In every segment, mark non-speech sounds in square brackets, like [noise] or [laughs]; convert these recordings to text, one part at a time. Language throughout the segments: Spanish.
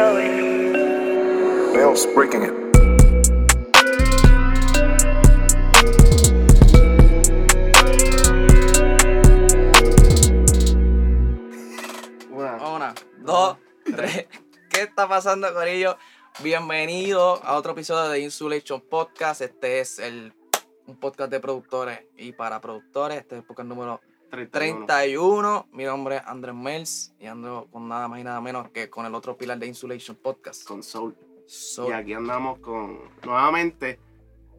showing. Bell's breaking it. Una. Una, dos, tres. ¿Qué está pasando, Corillo? Bienvenido a otro episodio de Insulation Podcast. Este es el, un podcast de productores y para productores. Este es el podcast número 31. 31. Mi nombre es Andrés Mels y ando con nada más y nada menos que con el otro pilar de Insulation Podcast. Con Soul. So- Y aquí andamos con. Nuevamente.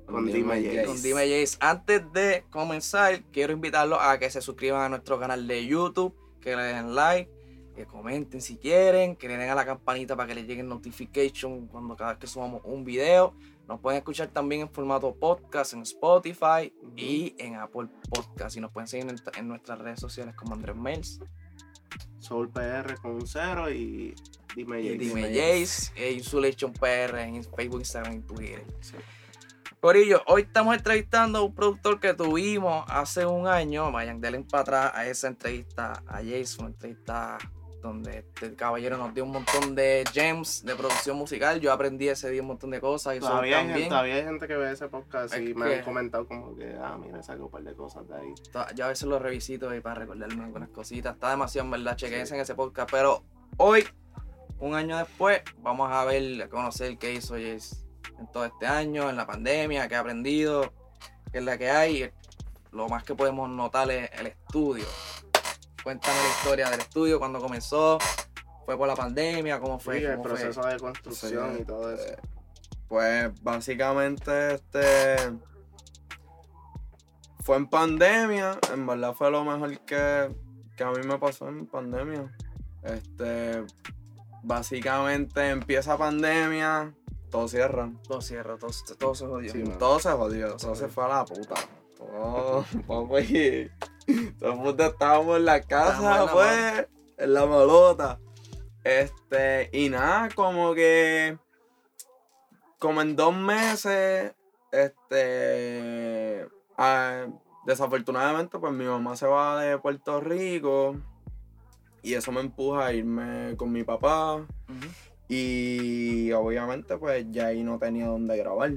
Con Dime Jace. con Dime Jace. Antes de comenzar, quiero invitarlos a que se suscriban a nuestro canal de YouTube, que le den like, que comenten si quieren, que le den a la campanita para que les lleguen notification cuando cada vez que subamos un video. Nos pueden escuchar también en formato podcast en Spotify y en Apple Podcast. Y nos pueden seguir en, en nuestras redes sociales como Andrés Mels Soul PR con un cero y Dime Jace. Dime Jace e Insulation PR en Facebook, Instagram y Twitter. Sí. Corillo, hoy estamos entrevistando a un productor que tuvimos hace un año. Vayan, denle para atrás a esa entrevista a Jason, una entrevista donde este caballero nos dio un montón de gems de producción musical. Yo aprendí ese día un montón de cosas y Todavía hay, gente, todavía hay gente que ve ese podcast y me han comentado como que, ah, mira, saco un par de cosas de ahí. Yo a veces lo revisito y para recordarme algunas cositas. Está demasiado, en verdad, chequense en ese podcast. Pero hoy, un año después, vamos a ver, a conocer qué hizo Jace en todo este año, en la pandemia, qué ha aprendido, qué es la que hay. Lo más que podemos notar es el estudio. Cuéntame la historia del estudio, cuando comenzó, fue por la pandemia, cómo fue. Sí, el cómo fue? proceso de construcción Sí, y todo eso. eh, Pues básicamente este fue en pandemia, en verdad fue lo mejor que, que a mí me pasó en pandemia. Este básicamente empieza pandemia, todo cierra. Todo cierra, todo, todo se jodió. Sí. Todo se jodió, todo se fue a la puta. [laughs] Todo, papi, todo el mundo estábamos en la casa, la pues, en la malota. Este, y nada, como que, como en dos meses, este, ah, desafortunadamente, pues mi mamá se va de Puerto Rico y eso me empuja a irme con mi papá. Y obviamente pues ya ahí no tenía dónde grabar.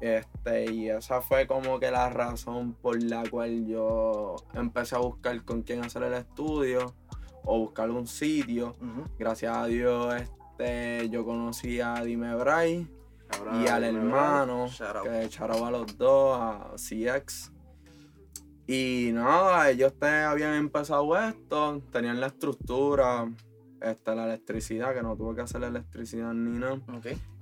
Este, y esa fue como que la razón por la cual yo empecé a buscar con quién hacer el estudio o buscar un sitio. Gracias a Dios este, yo conocí a Dime Bray y al Dime hermano, Shout que echaron a los dos, a CX. Y nada, ellos te habían empezado esto, tenían la estructura, este, la electricidad, que no tuve que hacer electricidad ni nada.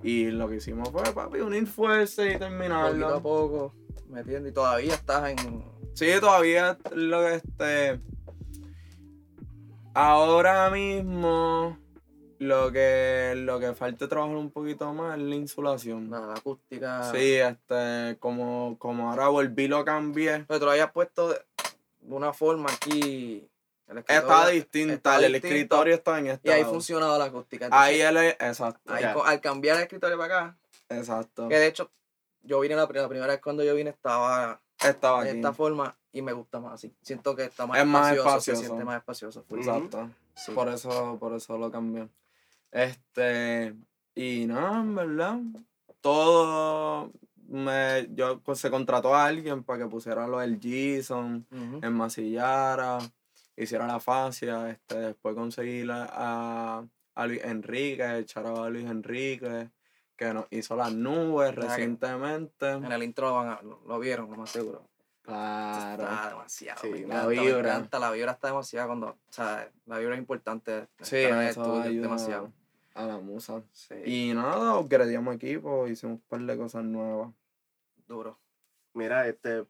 Y lo que hicimos fue, papi, unir fuerzas y Poquito a terminarlo. poco, metiendo y todavía estás en. Sí, todavía lo que este. Ahora mismo lo que lo que falta trabajar un poquito más es la insulación. La, la acústica. Sí, este, como, como ahora volví lo cambié. Pero tú lo habías puesto de una forma aquí. El Está distinta, está el distinto, escritorio está en Y este ahí funcionaba la acústica. Ahí él es, exacto, ahí al cambiar el escritorio para acá, exacto. que de hecho, yo vine la, pri- la primera vez cuando yo vine estaba Estaba de aquí. esta forma y me gusta más así. Siento que está más Es más espacioso, se espacioso. siente más espacioso. full. Exacto. Sí. Por eso, por eso lo cambié. Este, y nada, en verdad. Todo me, yo pues, se contrató a alguien para que pusiera lo del Jason, Ujú. enmasillara, hiciera la fascia, este, después conseguí la- a, a Luis Enrique, echara a Luis Enrique, que nos hizo las nubes recientemente. En el intro lo, van a- lo, lo vieron, lo más seguro. Claro. Está demasiado. Sí, me la me vibra. encanta, La vibra está demasiado cuando. O sea, la vibra es importante. Sí, el eso estudio, ayuda demasiado. a la musa. Sí, Y nada, upgradeamos equipo, hicimos un par de cosas nuevas. duro. Mira, este,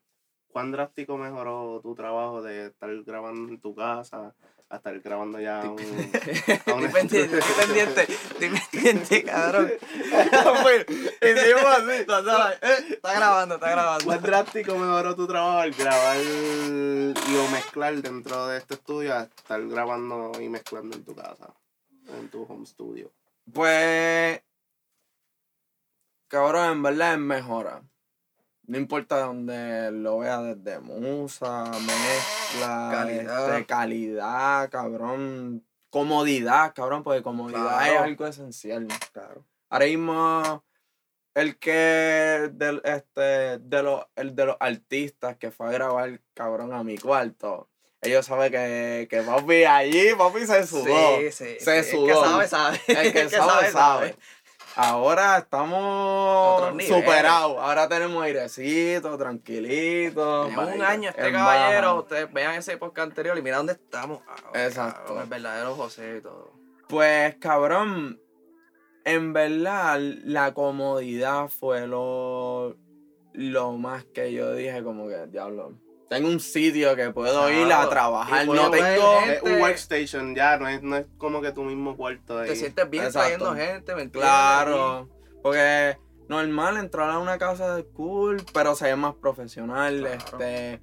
¿cuán drástico mejoró tu trabajo de estar grabando en tu casa a estar grabando ya un, [laughs] Estoy pendiente, estoy pendiente, estoy pendiente, cabrón. [laughs] [laughs] Hicimos así. Está grabando, está grabando. ¿Cuán drástico mejoró tu trabajo al grabar y o mezclar dentro de este estudio a estar grabando y mezclando en tu casa, en tu home studio? Pues. Cabrón, en verdad es mejora. No importa donde lo vea, desde musa, mezcla, Calidad. este, calidad, cabrón. comodidad, cabrón, porque comodidad Claro. es algo esencial. Claro. Ahora mismo, el que del, este, de los, el de los artistas que fue a grabar, cabrón, a mi cuarto, ellos saben que, que papi allí, papi se sudó. Sí, sí. se sí. sudó. El [laughs] que sabe, sabe. El que sabe, sabe. Ahora estamos superados. Ahora tenemos airecito, tranquilito. Un año este caballero, baja. ustedes vean ese podcast anterior y mira dónde estamos. ahora, Exacto. cabrón, el verdadero José y todo. Pues, cabrón, en verdad, la comodidad fue lo, lo más que yo dije, como que, diablo, tengo un sitio que puedo ir a trabajar, no tengo... Es un workstation ya, no es, no es como que tu mismo cuarto ahí. Te sientes bien Exacto. trayendo gente, ¿me entiendes? Claro, porque normal entrar a una casa de cool, pero se ve más profesional, Claro. este,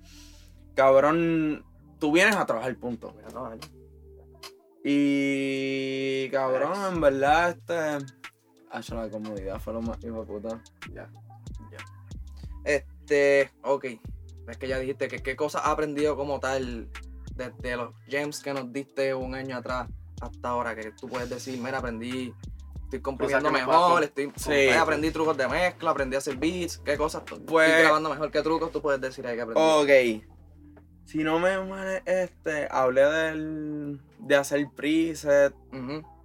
cabrón, tú vienes a trabajar, punto. Voy a trabajar. Y cabrón, en verdad, este. Hacho, la comodidad fue lo más hijo de puta. Ya. Este, ok. Es que ya dijiste que qué cosas has aprendido como tal desde los gems que nos diste un año atrás hasta ahora. Que tú puedes decir, mira, aprendí, estoy me mejor, estoy, Sí. aprendí trucos de mezcla, aprendí a hacer beats, qué cosas, Pues- estoy grabando mejor, qué trucos tú puedes decir ahí que aprendí. Ok. Si no me mal, este, hablé del. de hacer preset,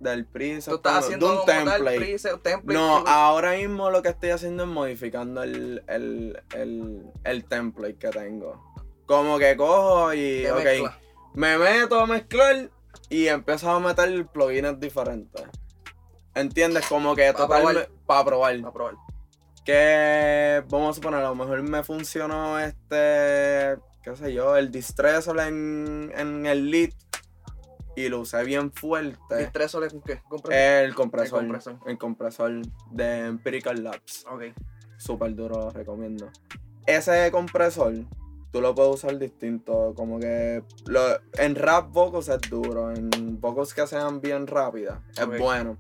del preset. Tú estás como- haciendo de un template. preset, template, No, ahora mismo lo que estoy haciendo es modificando el, el, el, el template que tengo. Como que cojo y. ok, mezcla. me meto a mezclar y empiezo a meter plugins diferentes. ¿Entiendes? Como que Pa' total probar. para probar. A probar. Que vamos a suponer, a lo mejor me funcionó este, qué sé yo, el distressor en, en el lead y lo usé bien fuerte. ¿Distresor con qué? ¿Compresor? El compresor, El compresor. el compresor de Empirical Labs. Ok. Súper duro, lo recomiendo. Ese compresor, tú lo puedes usar distinto. Como que lo- en rap vocals es duro. En vocals que sean bien rápidas, es bueno.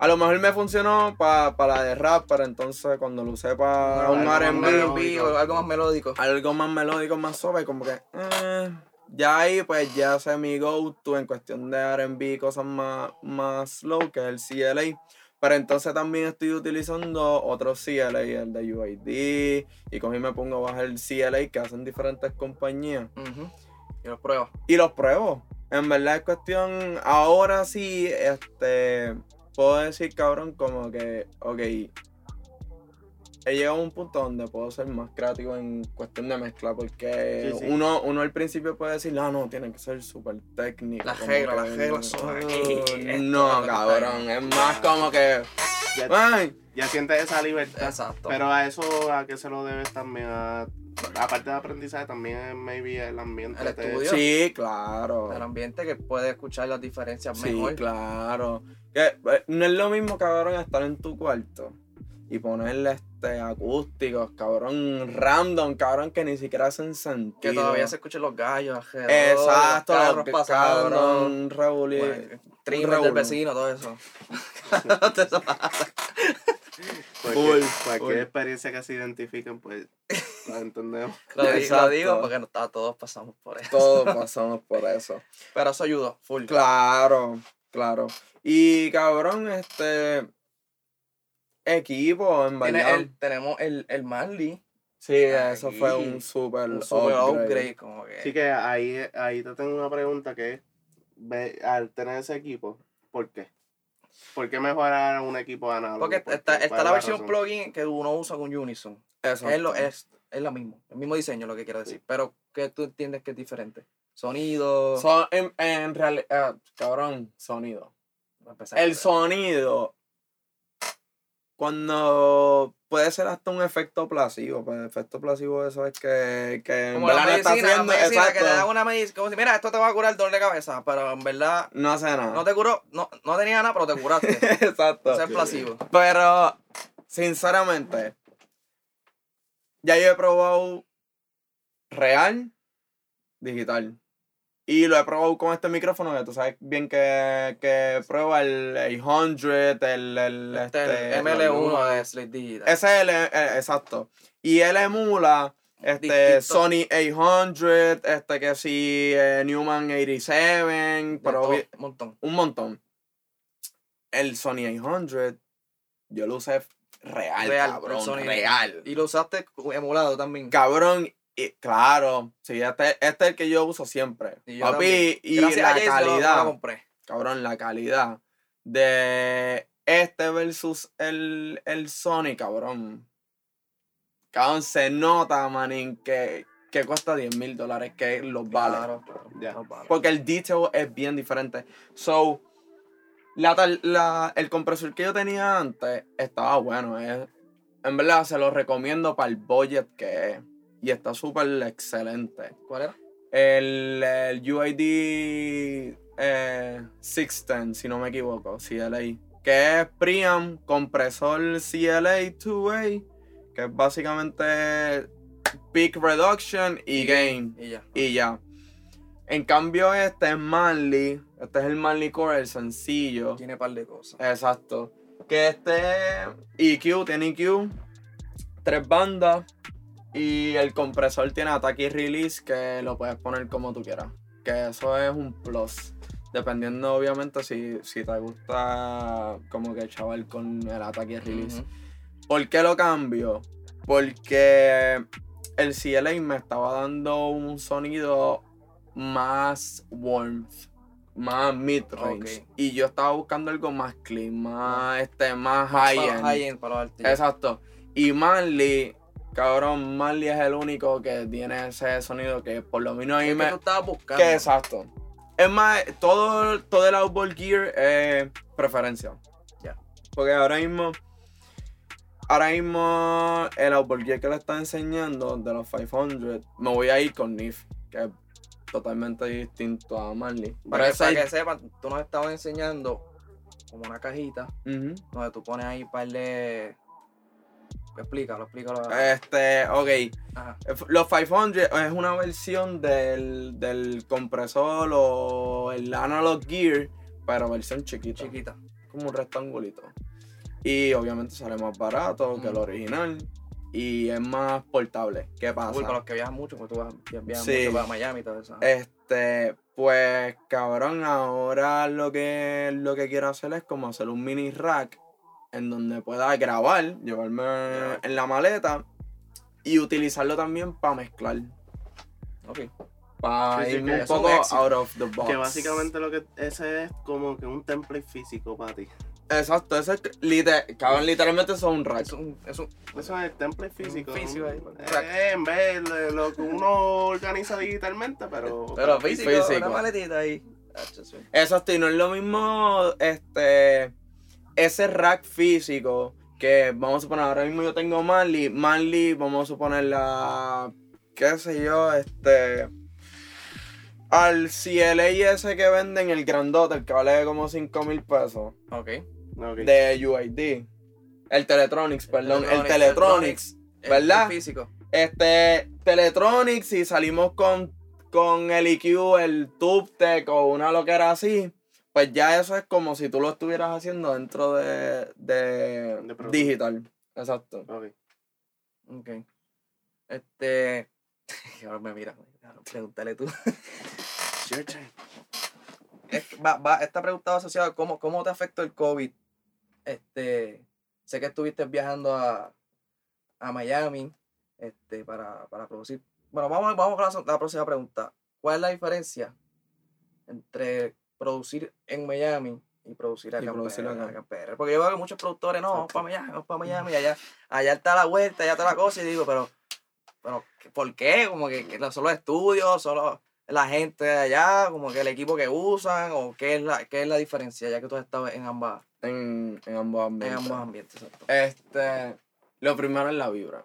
A lo mejor me funcionó para la de rap, pero entonces cuando lo usé para un R&B, o algo más melódico. algo más melódico, más suave, como que eh, ya ahí pues ya sé mi go-to en cuestión de R&B, cosas más, más slow, que es el CLA. Pero entonces también estoy utilizando otro CLA, el de UID, y con él me pongo a bajar el CLA que hacen diferentes compañías. Y los pruebas. Y los pruebo. En verdad es cuestión, ahora sí, este, puedo decir, cabrón, como que, ok, he llegado a un punto donde puedo ser más creativo en cuestión de mezcla, porque Sí, sí. Uno, uno al principio puede decir, no, no, tiene que ser súper técnico. Las como reglas, que, las reglas son aquí, "Oh, esto es No, cabrón, ahí". es más como que, Ya, ay, ya sientes esa libertad. Exacto. Pero a eso, ¿a qué se lo debes también? A- aparte de aprendizaje, también maybe el ambiente. El te- estudio. sí, claro. el ambiente que puede escuchar las diferencias Sí, mejor. claro. Que, eh, no es lo mismo, cabrón, estar en tu cuarto y ponerle este acústicos, cabrón, random, cabrón, que ni siquiera hacen sentido. Que todavía se escuchen los gallos Exacto, los carros pasando, cabrón, revolí- bueno, del vecino, todo eso. [laughs] Cualquier, Full, cualquier experiencia que se identifiquen, pues [laughs] la entendemos. lo, lo digo porque no, todos pasamos por eso. Todos [laughs] pasamos por eso. Pero eso ayudó, full. Claro, claro. Y cabrón, este equipo, en el- tenemos el, el Marley. Sí, eso fue un super, Un super upgrade. upgrade, como que. Así que ahí, ahí te tengo una pregunta que es, ve- al tener ese equipo, ¿por qué? ¿Por qué mejorar un equipo análogo? porque ¿Por está, está ¿Cuál la versión razón? plugin que uno usa con Unison. Exacto. Es, lo, es, es la mismo, el mismo diseño lo que quiero decir. Pero que tú entiendes que es diferente. Sonido. So- en, en realidad, cabrón, sonido. El sonido, cuando puede ser hasta un efecto placebo, pues el efecto placebo eso es que, que en Como la verdad no está medicina, la haciendo, medicina que te exacto, una medicina, como si, mira, esto te va a curar el dolor de cabeza, pero en verdad no hace nada. no te curó, no, no tenía nada, pero te curaste. [laughs] exacto. Eso es placebo. Pero, sinceramente, ya yo he probado real, digital. Y lo he probado con este micrófono que tú sabes bien que, que prueba el 800, el, el, Este, este, el ML1 de Slate Digital. Ese es el, el- exacto. Y él emula Este, Distinto. Sony 800, este que sí, eh, Newman 87, De pero todo, un montón. un montón. El Sony 800, yo lo usé real, Real, cabrón, real. Y lo usaste emulado también. Cabrón, y, claro, sí, este, este es el que yo uso siempre. Y yo Papi, y Gracias la lo- lo calidad, compré. cabrón, la calidad de este versus el, el Sony, cabrón. Cabrón, se nota, manín, que, que cuesta 10 mil dólares, que los vale. Claro, claro, Ya. los vale. Porque el detail es bien diferente. So, la, el compresor que yo tenía antes estaba bueno. es- en verdad, se lo recomiendo para el budget que es. Y está súper excelente. ¿Cuál era? El, el UID eh, 610, si no me equivoco, CLA. Que es Preamp, compresor CLA 2A. Que es básicamente peak reduction y gain Y ya. y ya. En cambio, este es Manly. Este es el Manly Core, el sencillo. Tiene par de cosas. Exacto. Que este EQ, tiene EQ, tres bandas. Y el compresor tiene ataque y release que lo puedes poner como tú quieras. Que eso es un plus. Dependiendo, obviamente, si, si te gusta como que chaval con el ataque y release. Ujú. ¿Por qué lo cambio? Porque el CLA me estaba dando un sonido más warmth, más mid-range. Y yo estaba buscando algo más clean, más, este, más high-end. artistas. Exacto. Y Manly, cabrón, Manly es el único que tiene ese sonido que por lo menos a mí Es que me... tú estabas buscando. Que exacto. Es más, todo, todo el outboard gear es preferencia. Ya. Porque ahora mismo. Ahora mismo el outboard gear que le está enseñando de los 500, me voy a ir con NIF, que es totalmente distinto a Manly. Para, que, para que sepan, tú nos estabas enseñando como una cajita donde tú pones ahí par de. Explícalo, explícalo. Este, ok. Ajá. Los 500 es una versión del, del compresor o el analog gear, pero versión chiquita. Chiquita. como un rectangulito. Y obviamente sale más barato que el original. Y es más portable. ¿Qué pasa? Uy, para los que viajan mucho, porque tú vas, viajas Sí. mucho para Miami y todo eso. Este, pues cabrón, ahora lo que, lo que quiero hacer es como hacer un mini rack en donde pueda grabar, llevarme en la maleta y utilizarlo también para mezclar. Ok. Para Sí, irme un poco out of the box. Que básicamente lo que ese es como que un template físico para ti. Exacto, ese es liter- cabrón, literalmente eso es un rack. Es un, es un, Eso es el template físico. físico ahí, Eh, en vez de lo que uno organiza digitalmente, pero. pero físico, físico. una maletita ahí. Exacto, y no es lo mismo este ese rack físico que vamos a suponer, ahora mismo yo tengo Manly, Manly, vamos a suponer la qué sé yo, este al CLA ese que venden el grandote, el que vale como 5 mil pesos Ok. De UID. El Teletronics, perdón, el Teletronics, Teletronics. El- ¿Verdad? el físico. Este, Teletronics, y salimos con, con el EQ, el TubeTech o una lo que era así, pues ya eso es como si tú lo estuvieras haciendo dentro de, de, digital. Exacto. Ok. Ok. Este. [laughs] Ahora me mira. Pregúntale tú. Your turn. Es- va, va, esta pregunta va asociada a cómo, cómo te afectó el COVID. Este, sé que estuviste viajando a, a Miami este, para, para producir. Bueno, vamos, vamos con la, la próxima pregunta. ¿Cuál es la diferencia entre producir en Miami y producir acá, Y en producir PR, acá. en? Porque yo veo que muchos productores, no, vamos para Miami, vamos para Miami, allá, allá está la vuelta, allá está la cosa, y digo, pero, pero ¿por qué? Como que, que son los estudios, solo la gente de allá, como que el equipo que usan, o qué es la, qué es la diferencia, ya que tú has estado en ambas, En, en ambos en ambientes. ambos ambientes, exacto. Este, lo primero es la vibra.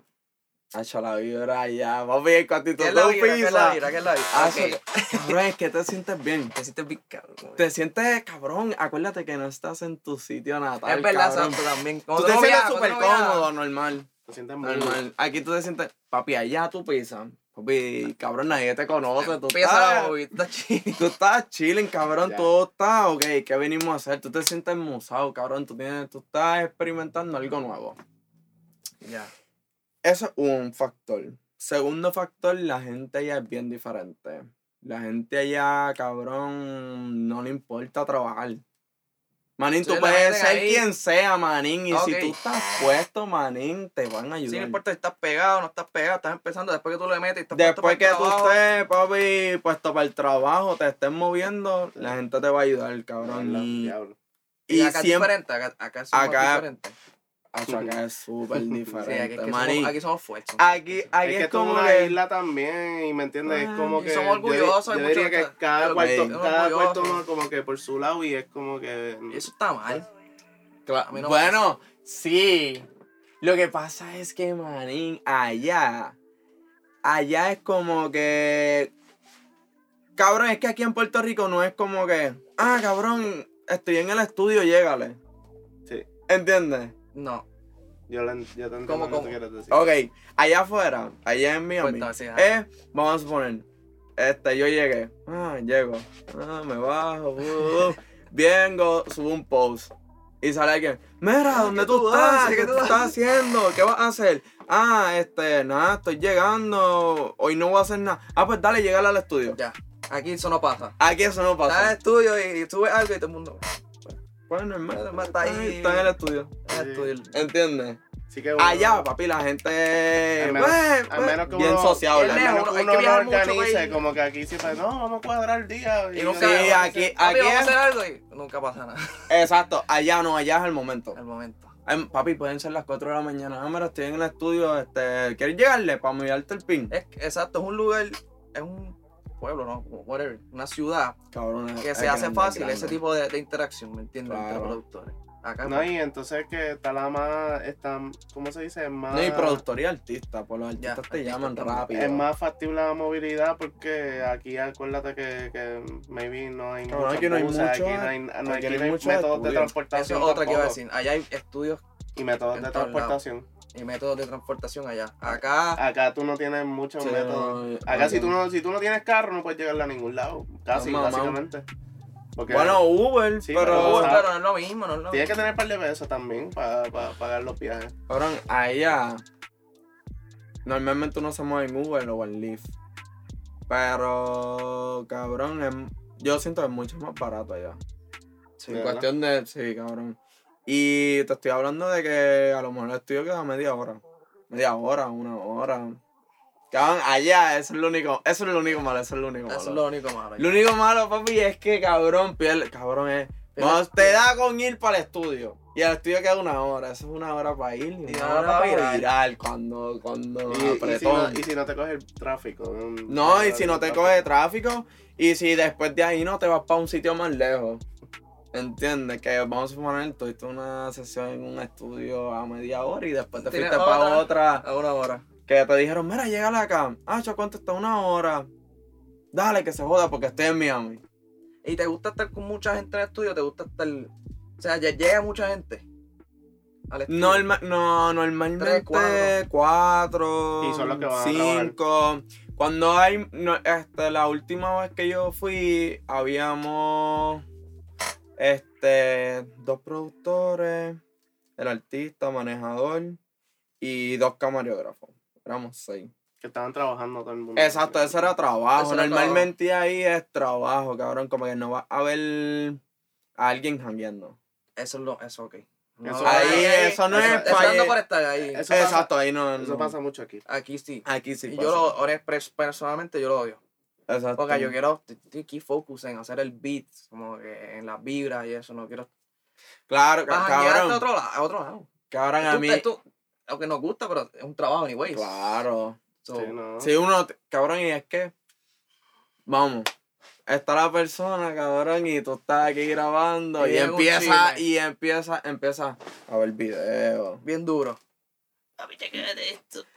Hacho, la vibra ya. Papi, cuando tú ¿Qué es la vida? ¿Qué es la vida? ¿Qué es la vida? hacho, Ok. cabrón, es que te sientes bien. Te sientes bien cabrón, Te sientes cabrón. Acuérdate que no estás en tu sitio natal. Es verdad, exacto, también. Tú Cuando te sientes súper cómodo, normal. Te sientes muy Normal. Aquí tú te sientes, papi, allá tú pisas. Papi, cabrón, nadie te conoce. Tú estás, tú estás chilling, cabrón. Ya. Tú estás, ok, ¿qué venimos a hacer? Tú te sientes musado, cabrón. Tú, tienes, tú estás experimentando algo nuevo. Ya. Eso es un factor. segundo factor, la gente allá es bien diferente. La gente allá, cabrón, no le importa trabajar. Manín, tú puedes ser ahí- quien sea, manín. Y si tú estás puesto, manín, te van a ayudar. Sí, no importa si estás pegado, no estás pegado, estás empezando después que tú le metes y estás Después que tú estés, papi, puesto para el trabajo, te estés moviendo, la gente te va a ayudar, cabrón. Y. Y, y acá es diferente, acá, acá Acá- diferente. Acho, acá es súper Sí, diferente, aquí, es que manín. somos, aquí somos fuertes. Aquí, aquí es que como una que- isla también, y me entiendes, es Ah, como que. somos orgullosos, Yo, hay diría mucho- que cada cuarto, cada cuarto uno como que por su lado, y es como que. Y eso está mal. No bueno, sí. Lo que pasa es que, manín, allá. Allá es como que. Cabrón, es que aquí en Puerto Rico no es como que. Ah, cabrón, estoy en el estudio, llégale. Sí, ¿Entiendes? No. yo, la, yo te entiendo ¿Cómo, lo que quieres decir. Ok, allá afuera, allá en Miami. Cuéntame, sí, ajá. eh, vamos a suponer. Este, yo llegué. Ah, llego. Ah, me bajo. uh, uh, vengo, subo un post. Y sale alguien. Mira, ¿dónde ¿qué tú tú estás? ¿Qué ¿Qué tú estás haciendo? ¿Qué vas a hacer? Ah, este, nada, estoy llegando. Hoy no voy a hacer nada. Ah, pues dale, llegale al estudio. Ya. Aquí eso no pasa. Aquí eso no pasa. estudio y subes algo y todo el mundo. Pues normal. Normal, está ahí. Está en el estudio. "Ah, Sí. estudio". ¿Entiendes? Así que uno- Allá, papi, la gente. Al menos- pues, al pues, menos que bien uno- sociable. al es menos que hay uno que no organice, güey. como que aquí siempre, no, vamos a cuadrar el día. Y yo nunca- Sí, aquí, hacer- Papi, aquí vamos a es- hacer algo y nunca pasa nada. Exacto, allá no, allá es el momento. Al momento. Ay, papi, pueden ser las 4 de la mañana. Ah, mira, estoy en el estudio. Este, ¿Quieres llegarle para mirarte el pin? Es, exacto, es un lugar, es un pueblo, ¿no? Whatever, una ciudad Cabrón, que se hace grande, fácil grande. ese tipo de, de interacción, ¿me entiendes? Entre Claro. productores. Acá No, y entonces que está la más, está, ¿cómo se dice? Es más, No, y productor y artista, por los Ya, artistas te artista llaman rápido. es más factible la movilidad porque aquí acuérdate que, que maybe no hay muchos aquí no hay mucho- aquí no hay, no aquí aquí no hay no hay muchos métodos de transportación Eso es otra que iba a decir. Allá hay estudios y métodos de lados. Y métodos de transportación allá. Acá, Acá tú no tienes muchos Sí, métodos. no, Acá si tú no. si tú no tienes carro no puedes llegar a ningún lado. Casi, No, básicamente. Porque Bueno, Uber, Sí, pero. pero- Uy, pero no es lo mismo, no es lo tienes mismo. que tener un par de pesos también para pagar los viajes. Cabrón, allá. Normalmente uno se mueve en Uber o en Lyft. Pero, cabrón, es- yo siento que es mucho más barato allá. Sí, ¿De En cuestión de. Sí, cabrón. Y te estoy hablando de que a lo mejor el estudio queda media hora. Media hora, una hora. Cabrón, allá, eso es lo único. Eso es lo único malo, eso es lo único malo. Eso es lo único malo. Lo único malo, papi, es que cabrón, pierde. Cabrón, es. Pierde- No, te da con ir para el estudio. Y el estudio queda una hora. Eso es una hora para ir. Y una hora para virar. Cuando, cuando Y, y, si no, y si no te coge el tráfico. No, y si no te coge tráfico, y si después de ahí no te vas para un sitio más lejos. ¿Entiendes? Que vamos a suponer, tuviste una sesión en un estudio a media hora y después te fuiste para otra. otra A una hora. que te dijeron, mira, llégale acá. Ah, yo ¿cuánto está? Una hora. Dale, que se joda porque estoy en Miami. ¿Y te gusta estar con mucha gente en el estudio? ¿Te gusta estar.? O sea, ya llega mucha gente. Al estudio. Norma- no, normalmente Tres, cuatro. cuatro, Y son los que van a cinco. Cuando hay, no, este, la última vez que yo fui, habíamos, este, dos productores, el artista, manejador y dos camarógrafos. Éramos seis. Que estaban trabajando todo el mundo. Exacto, eso era trabajo. Eso era Normalmente ahí es trabajo, cabrón. Como que no va a ver a alguien jangueando. Eso es lo. Eso, ok. No, Eso- Ahí, Eso- eso no eso- es eso por estar ahí. Eso pasa- Exacto, ahí no. Eso pasa mucho aquí. Aquí sí. Aquí sí. y pasa. yo lo, ahora pers- personalmente yo lo odio. Exacto. Porque yo quiero, estoy aquí focus en hacer el beat, como que en las vibras y eso, no quiero. Claro, Ah, ca- llegaste a cabrón. otro lado, a otro lado. Cabrón, a mí. tú- aunque nos gusta, pero es un trabajo anyways. Claro. So, Sí, no. Si uno. Cabrón, y es que. Vamos. Está la persona, cabrón, y tú estás aquí grabando. Y Y, empieza, y empieza, empieza a ver videos. Bien duro.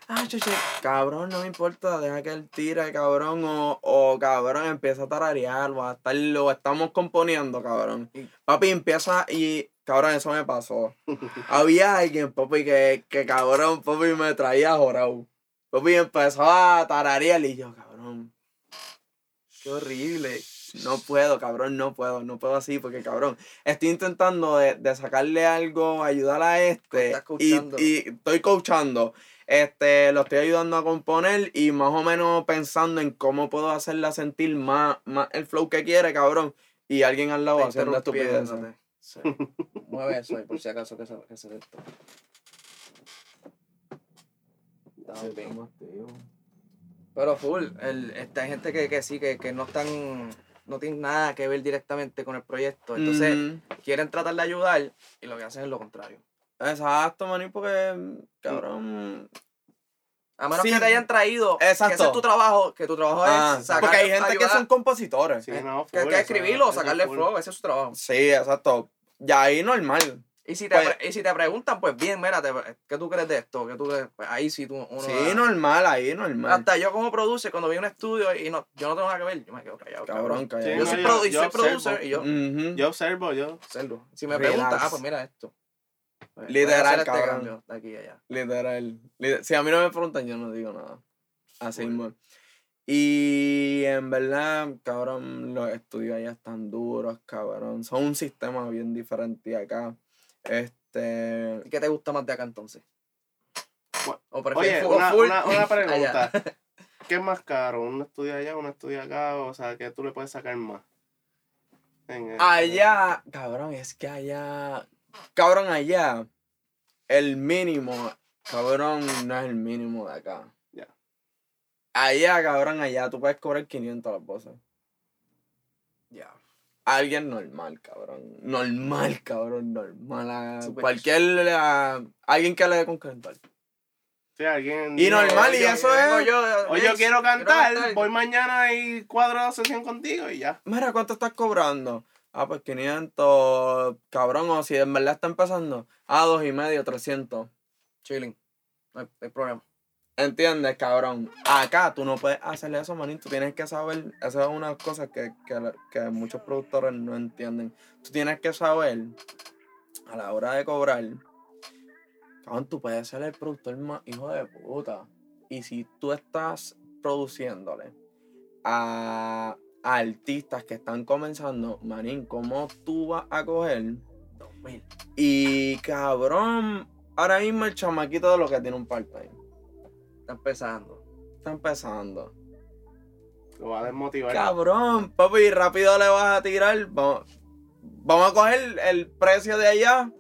Ah, chuche, cabrón, no me importa, deja que él tire, cabrón, o, o cabrón, empieza a tararear, o a estar, lo estamos componiendo, cabrón. Papi, empieza y, cabrón, eso me pasó. [laughs] Había alguien, papi, que, que cabrón, papi, me traía jorado. Papi empezó a tararear y yo, cabrón, Qué horrible. No puedo, cabrón, no puedo, no puedo así, porque cabrón, estoy intentando de, de sacarle algo, ayudar a este, Estás y, y estoy coachando, este, lo estoy ayudando a componer y más o menos pensando en cómo puedo hacerla sentir más, más el flow que quiere, cabrón, y alguien al lado haciendo. Sí. [laughs] Mueve eso ahí por si acaso que se, que se esto. Pero full, el, este, hay gente que, que sí, que, que no están, no tienen nada que ver directamente con el proyecto. Entonces, Ujú. quieren tratar de ayudar y lo que hacen es lo contrario. Exacto, maní, porque, cabrón, A menos Sí. que te hayan traído, que ese Exacto. es tu trabajo, que tu trabajo ah, es sacar, porque hay gente que son compositores. Sí, Sí, que, full, que escribirlo o sacarle full. flow, ese es su trabajo. exacto. Ya ahí normal. Y si te, Pues- y si te preguntan, pues bien, mira, ¿qué tú crees de esto? ¿Qué tú crees? Pues ahí sí tú, uno Sí, da- normal, ahí normal. Hasta yo como producer, cuando vi un estudio y no, yo no tengo nada que ver, yo me quedo callado. Cabrón, Cabrón. callado. Sí, Yo no, soy, yo- produ- yo soy producer y yo, Ujú. Yo observo, yo. observo. Si me Relax. preguntan, ah, pues mira esto. Pues, Literal, este cambio de aquí a allá. Literal. Lite- Si a mí no me preguntan, yo no digo nada. Así mismo. Y en verdad, cabrón, los estudios allá están duros, cabrón. Son un sistema bien diferente acá. Este. ¿Y qué te gusta más de acá entonces? Bu- ¿O Oye, una, full una, una [laughs] allá? pregunta. [laughs] ¿Qué es más caro? ¿Un estudio allá o un estudio acá? O sea, ¿qué tú le puedes sacar más? En el- Allá, cabrón, es que allá. Cabrón, allá. El mínimo, cabrón, no es el mínimo de acá. Ya. Allá, cabrón, allá tú puedes cobrar 500 las voces. Ya. Alguien normal, cabrón. Normal, cabrón, normal. a cualquier. a- alguien que le dé con cantar. Sí, alguien Y normal, y "Oye, eso es- yo, Hoy yo Jace, quiero cantar, cantar". voy mañana y cuadro la sesión contigo y ya. Mira, ¿cuánto estás cobrando? Ah, pues 500, cabrón, o si en verdad está empezando. Ah, dos y medio, 300. Chilling. No hay, no hay problema. ¿Entiendes, cabrón? Acá tú no puedes hacerle eso, manito. Tú tienes que saber. Esa es una cosa que, que, que muchos productores no entienden. Tú tienes que saber, a la hora de cobrar, cabrón, tú puedes ser el productor más hijo de puta. Y si tú estás produciéndole a, a artistas que están comenzando, manín, ¿cómo tú vas a coger? 2000. Y cabrón, ahora mismo el chamaquito de lo que tiene un part-time. Está empezando. Está empezando. Lo va a desmotivar. Cabrón, papi, rápido le vas a tirar. Vamos, vamos a coger el precio de allá.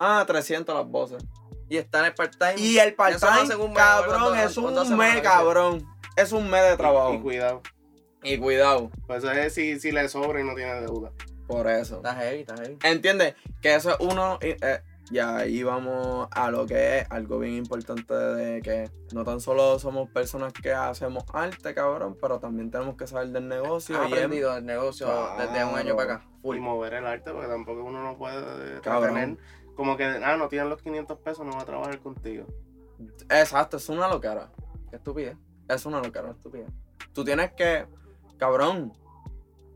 Ah, 300 las voces. Y está en el part-time. Y el part-time, cabrón, ¿cuánto- es un mes, cabrón. Es un mes de Y trabajo. cuidado. Y cuidado, Pues eso es si, si le sobra y no tiene deuda. por eso. Está heavy, está heavy. ¿Entiendes? Que eso es uno. eh, eh, ya ahí vamos a lo que es algo bien importante de que no tan solo somos personas que hacemos arte, cabrón, pero también tenemos que saber del negocio. Y es- aprendido el negocio desde un año para acá. Full. Y mover el arte, porque tampoco uno no puede Cabrón. tener como que, ah, no tienen los 500 pesos, no va a trabajar contigo. Exacto, es una locura. Qué estupidez. Es una locura. Qué estupidez. Tú tienes que, cabrón,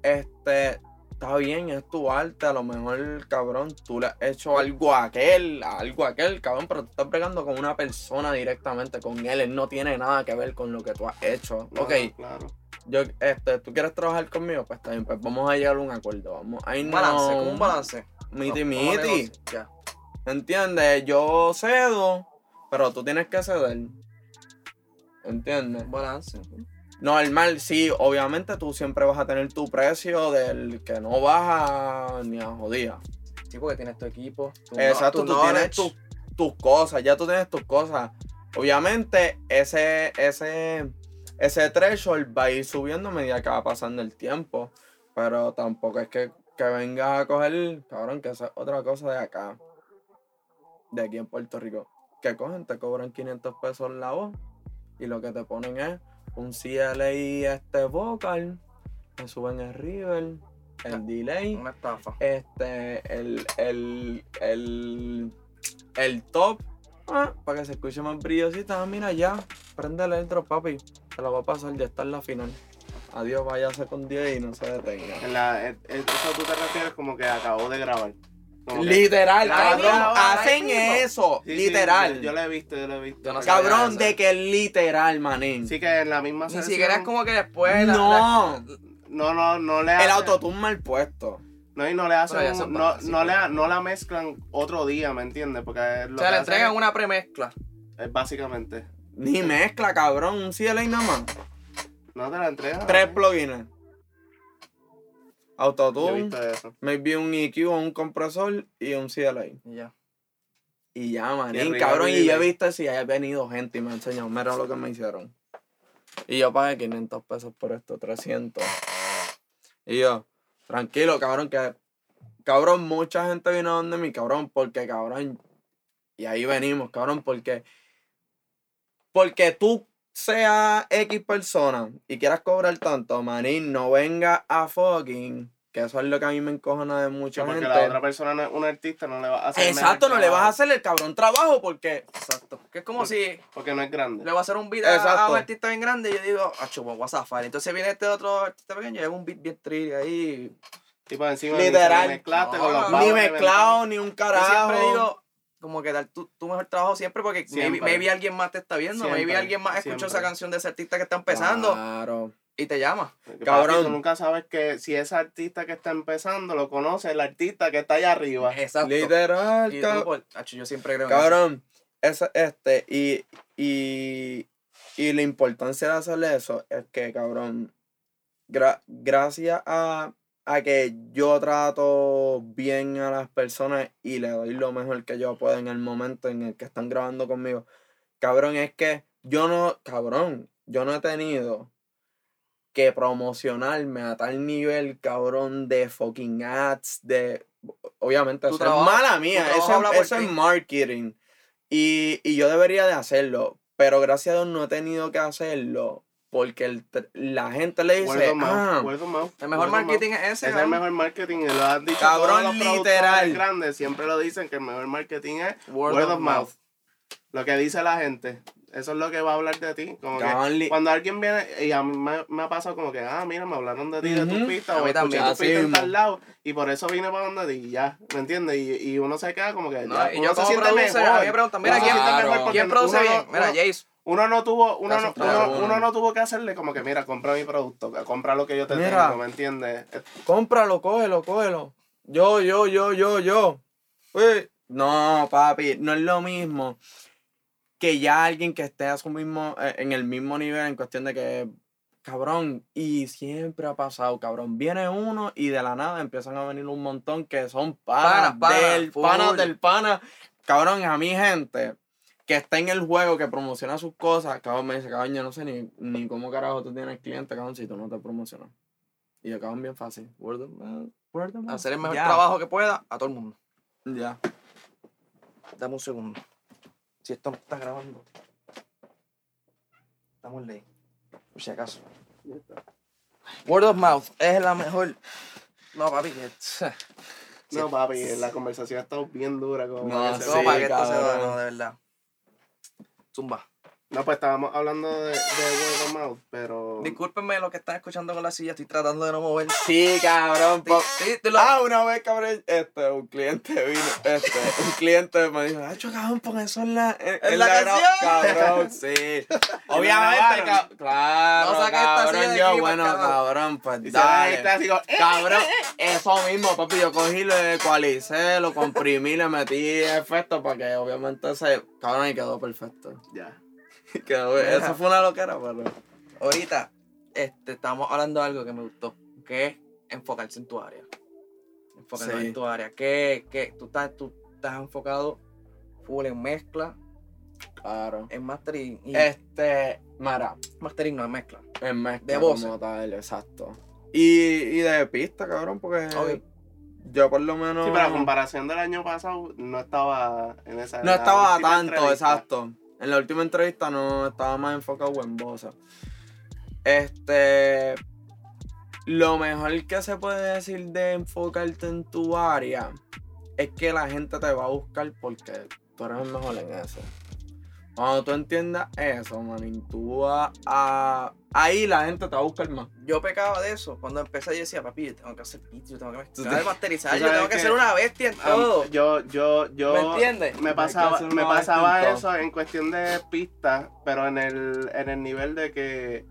este, está bien, es tu arte, a lo mejor, cabrón, tú le has hecho algo a aquel, algo a aquel, cabrón, pero tú estás pegando con una persona directamente, con él, él no tiene nada que ver con lo que tú has hecho. No, ok, Claro. yo, este, tú quieres trabajar conmigo, pues está bien, pues vamos a llegar a un acuerdo, vamos, ahí Un no, balance, como un balance. miti miti, Ya. ¿entiendes? Yo cedo, pero tú tienes que ceder, ¿entiendes? Un balance. Normal, sí, obviamente tú siempre vas a tener tu precio del que no baja ni a jodida. Sí, porque tienes tu equipo. tu no- Exacto, tu tú tienes tus, tus cosas, ya tú tienes tus cosas. Obviamente, ese, ese, ese threshold va a ir subiendo a medida que va pasando el tiempo. Pero tampoco es que, que vengas a coger, cabrón, que esa es otra cosa de acá. De aquí en Puerto Rico. Que cogen, te cobran 500 pesos la voz. Y lo que te ponen es un CLI este vocal. Te suben el river, el delay Una estafa. este, el, el, el, el top, ah, para que se escuche más brillosita, mira ya, prende el drop, papi, te la va a pasar, ya está en la final. Adiós, váyase con Dios y no se detenga. En la, eh, eh, eso tú te refieres como que acabó de grabar. Literal, cabrón, hacen eso, Sí, sí, literal. yo, yo lo he visto, yo lo he visto. No cabrón, de que literal, manín. Sí que en la misma Ni sesión. siquiera es como que después. la- no, la- no, no, no le El autotune mal puesto. No, y no le hacen, un- son no, no, le, no la mezclan otro día, ¿me entiendes? Porque lo O que sea, le entregan es- una premezcla. es básicamente. Ni mezcla, cabrón. Un CLA nada más. No te la entregan. Tres plugins. Autotune, maybe un EQ o un compresor y un CLA. Y ya. Y ya, manín, cabrón. Y yo he visto si haya venido gente y me ha enseñado, mira lo que me hicieron. Y yo pagué 500 pesos por esto, 300. Y yo, tranquilo, cabrón, que. Cabrón, mucha gente vino donde mí, cabrón, porque, cabrón. Y ahí venimos, cabrón, porque. Porque tú seas X persona y quieras cobrar tanto, manín, no venga a fucking. Que eso es lo que a mí me encojona de mucha porque gente. la otra persona no es un artista, no le va a hacer. Exacto, no le vas a hacer el cabrón trabajo porque. Exacto. Que es como si Porque no es grande. le voy a hacer un beat a, un artista bien grande y yo digo, ah, chupo, voy a zafar. Entonces viene este otro artista pequeño y lleva un beat bien trill ahí. Tipo encima Literal. ni se mezclaste No, con los no, bajos Ni que mezclado, ni un Yo carajo. siempre digo, como que dar tu, tu mejor trabajo siempre porque maybe, Siempre. maybe alguien más te está viendo, maybe Siempre, alguien más escuchó esa canción de ese artista que está empezando Claro. Y te llama. Porque, Cabrón. tú nunca sabes que si ese artista que está empezando lo conoce el artista que está allá arriba. Exacto. Literal, Y tú, cabrón. por- acho, yo siempre creo en eso. Cabrón, ese, este, y, y, y la importancia de hacerle eso es que, cabrón, gra- gracias a, a que yo trato bien a las personas y le doy lo mejor que yo puedo en el momento en el que están grabando conmigo, cabrón, es que yo no, cabrón, yo no he tenido que promocionarme a tal nivel, cabrón, de fucking ads, de... Obviamente, eso trabajo- es mala mía, eso, habla por eso es ti. marketing. Y, y yo debería de hacerlo, pero gracias a Dios no he tenido que hacerlo porque el la gente le Word dice, of mouth, ah, word of mouth, El mejor marketing es ese. Es el mejor marketing y lo han dicho Cabrón, todos los literal. grandes. Siempre lo dicen que el mejor marketing es Word, word, of mouth. Lo que dice la gente. Eso es lo que va a hablar de ti. Como que cuando alguien viene, y a mí me, me ha pasado como que, ah, mira, me hablaron de ti, de tus pistas, o también. tu pista en tal lado, y por eso vine para donde ti, y ya, ¿me entiendes? Y, y uno se queda como que, No, ya, y uno yo se siente producer, mejor. a mí me preguntan, mira, ¿quién, Claro. ¿quién produce uno bien? Mira, Jace. uno no tuvo, uno no, uno, no tuvo que hacerle como que, mira, compra mi producto, compra lo que yo te Mira. tengo, ¿me entiendes? Cómpralo, cógelo, cógelo. Yo, yo, yo, yo, yo. Uy, No, papi, no es lo mismo que ya alguien que esté a su mismo, eh, en el mismo nivel en cuestión de que, cabrón, y siempre ha pasado, cabrón, viene uno y de la nada empiezan a venir un montón que son panas Panas, panas, del full. pana del pana. Cabrón, a mi gente que está en el juego, que promociona sus cosas, cabrón, me dice, cabrón, yo no sé ni, ni cómo carajo tú tienes cliente, cabrón, si tú no te promocionas. Y acaban bien fácil. Word of mouth, word of mouth. Hacer el mejor trabajo que pueda a todo el mundo. Ya. Dame un segundo. Si esto está grabando. Estamos ley. Por si acaso. Word of mouth es la mejor. No, papi, que. No, papi, la conversación ha estado bien dura. Como No, para que No, para esto se cabrón. no, de verdad. Zumba. No, pues estábamos hablando de, de word of mouth, pero... Discúlpenme lo que están escuchando con la silla, estoy tratando de no mover. Sí, cabrón. po- Sí, lo- Ah, una vez, cabrón, este, un cliente vino, este, un cliente me dijo, ay, cabrón, pon eso en la, en, ¿En en la gra-". canción? Cabrón, sí. [laughs] Obviamente, grabaron? ca- claro, No saques esta silla cabrón, yo, aquí, Y bueno, cabrón, pues dale. clásico, ¡eh! Cabrón, eso mismo, papi, yo cogí, lo ecualicé, lo comprimí, le metí efectos para que obviamente se, cabrón, y quedó perfecto. Ya. [laughs] Eso fue una loquera, pero... Ahorita este, estamos hablando de algo que me gustó, que es enfocarse en tu área. Enfocarse Sí. en tu área. Que, que tú, estás, tú estás enfocado full en mezcla, Claro. en mastering. Y Este, Mara, mastering no es mezcla. En mezcla De tal, exacto. Y, y de pista, cabrón, porque Ok. yo por lo menos... Sí, pero a comparación del año pasado, no estaba en esa... no la estaba tanto, entrevista. exacto. En la última entrevista no estaba más enfocado en voces. Este... Lo mejor que se puede decir de enfocarte en tu área es que la gente te va a buscar porque tú eres el mejor en eso. Cuando tú entiendas eso, manín, tú vas a... Ahí la gente te va a buscar más. Yo pecaba de eso. Cuando empecé yo decía, papi, yo tengo que hacer beats, yo tengo que mezclar, te- masterizar, yo tengo que que- ser una bestia en todo. yo, yo, yo... ¿Me entiendes? Me pasaba, me pasaba eso en cuestión de pistas, pero en el, en el nivel de que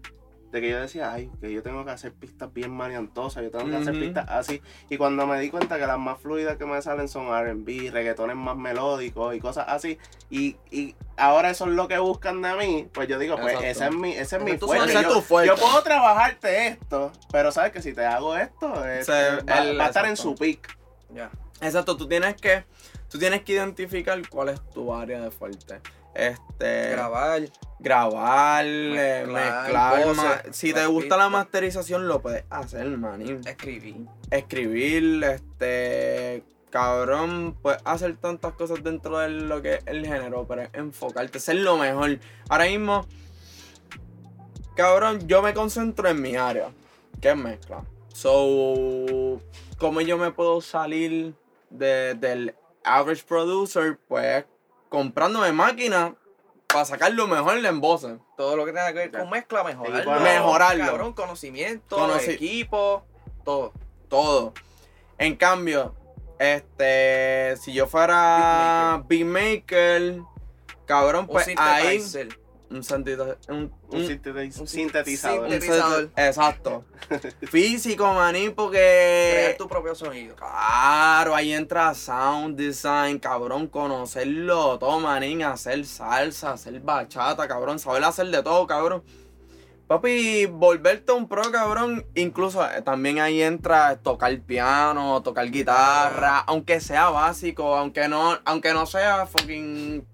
De que yo decía, ay, que yo tengo que hacer pistas bien mariantosas, yo tengo que hacer pistas así. Y cuando me di cuenta que las más fluidas que me salen son RB, reggaetones más melódicos y cosas así. Y, y ahora eso es lo que buscan de mí. Pues yo digo, pues ese es mi, ese es mi fuerte. Yo, tu fuerte. yo puedo trabajarte esto, pero sabes que si te hago esto, es- Se- va, el- va a estar en su peak. Ya. Exacto, tú tienes que, tú tienes que identificar cuál es tu área de fuerte. Este, Grabar. Grabar, eh, Mezclar, si te gusta la masterización lo puedes hacer, manín. Escribir. Escribir, este, cabrón, puedes hacer tantas cosas dentro de lo que es el género, pero es enfocarte, ser lo mejor. Ahora mismo, cabrón, yo me concentro en mi área, que es mezcla. So, ¿cómo yo me puedo salir de- del average producer? Pues comprándome máquinas para sacar lo mejor en voces. Todo lo que tenga que ver con mezcla, mejorarlo. Equipo, Mejorarlo. Cabrón, conocimiento, Conoci- equipo, todo. todo. En cambio, este, si yo fuera beatmaker, cabrón, pues ahí. Un sentido, un, Un, un- sintetiz- un sintetizador. un sintetizador. exacto. [laughs] Físico, maní, Crear porque tu propio sonido. claro, ahí entra sound design, cabrón, conocerlo todo, manín, hacer salsa, hacer bachata, cabrón, saber hacer de todo, cabrón. Papi, volverte un pro, cabrón. Incluso eh, también ahí entra tocar piano, tocar guitarra, aunque sea básico, aunque no, aunque no sea fucking.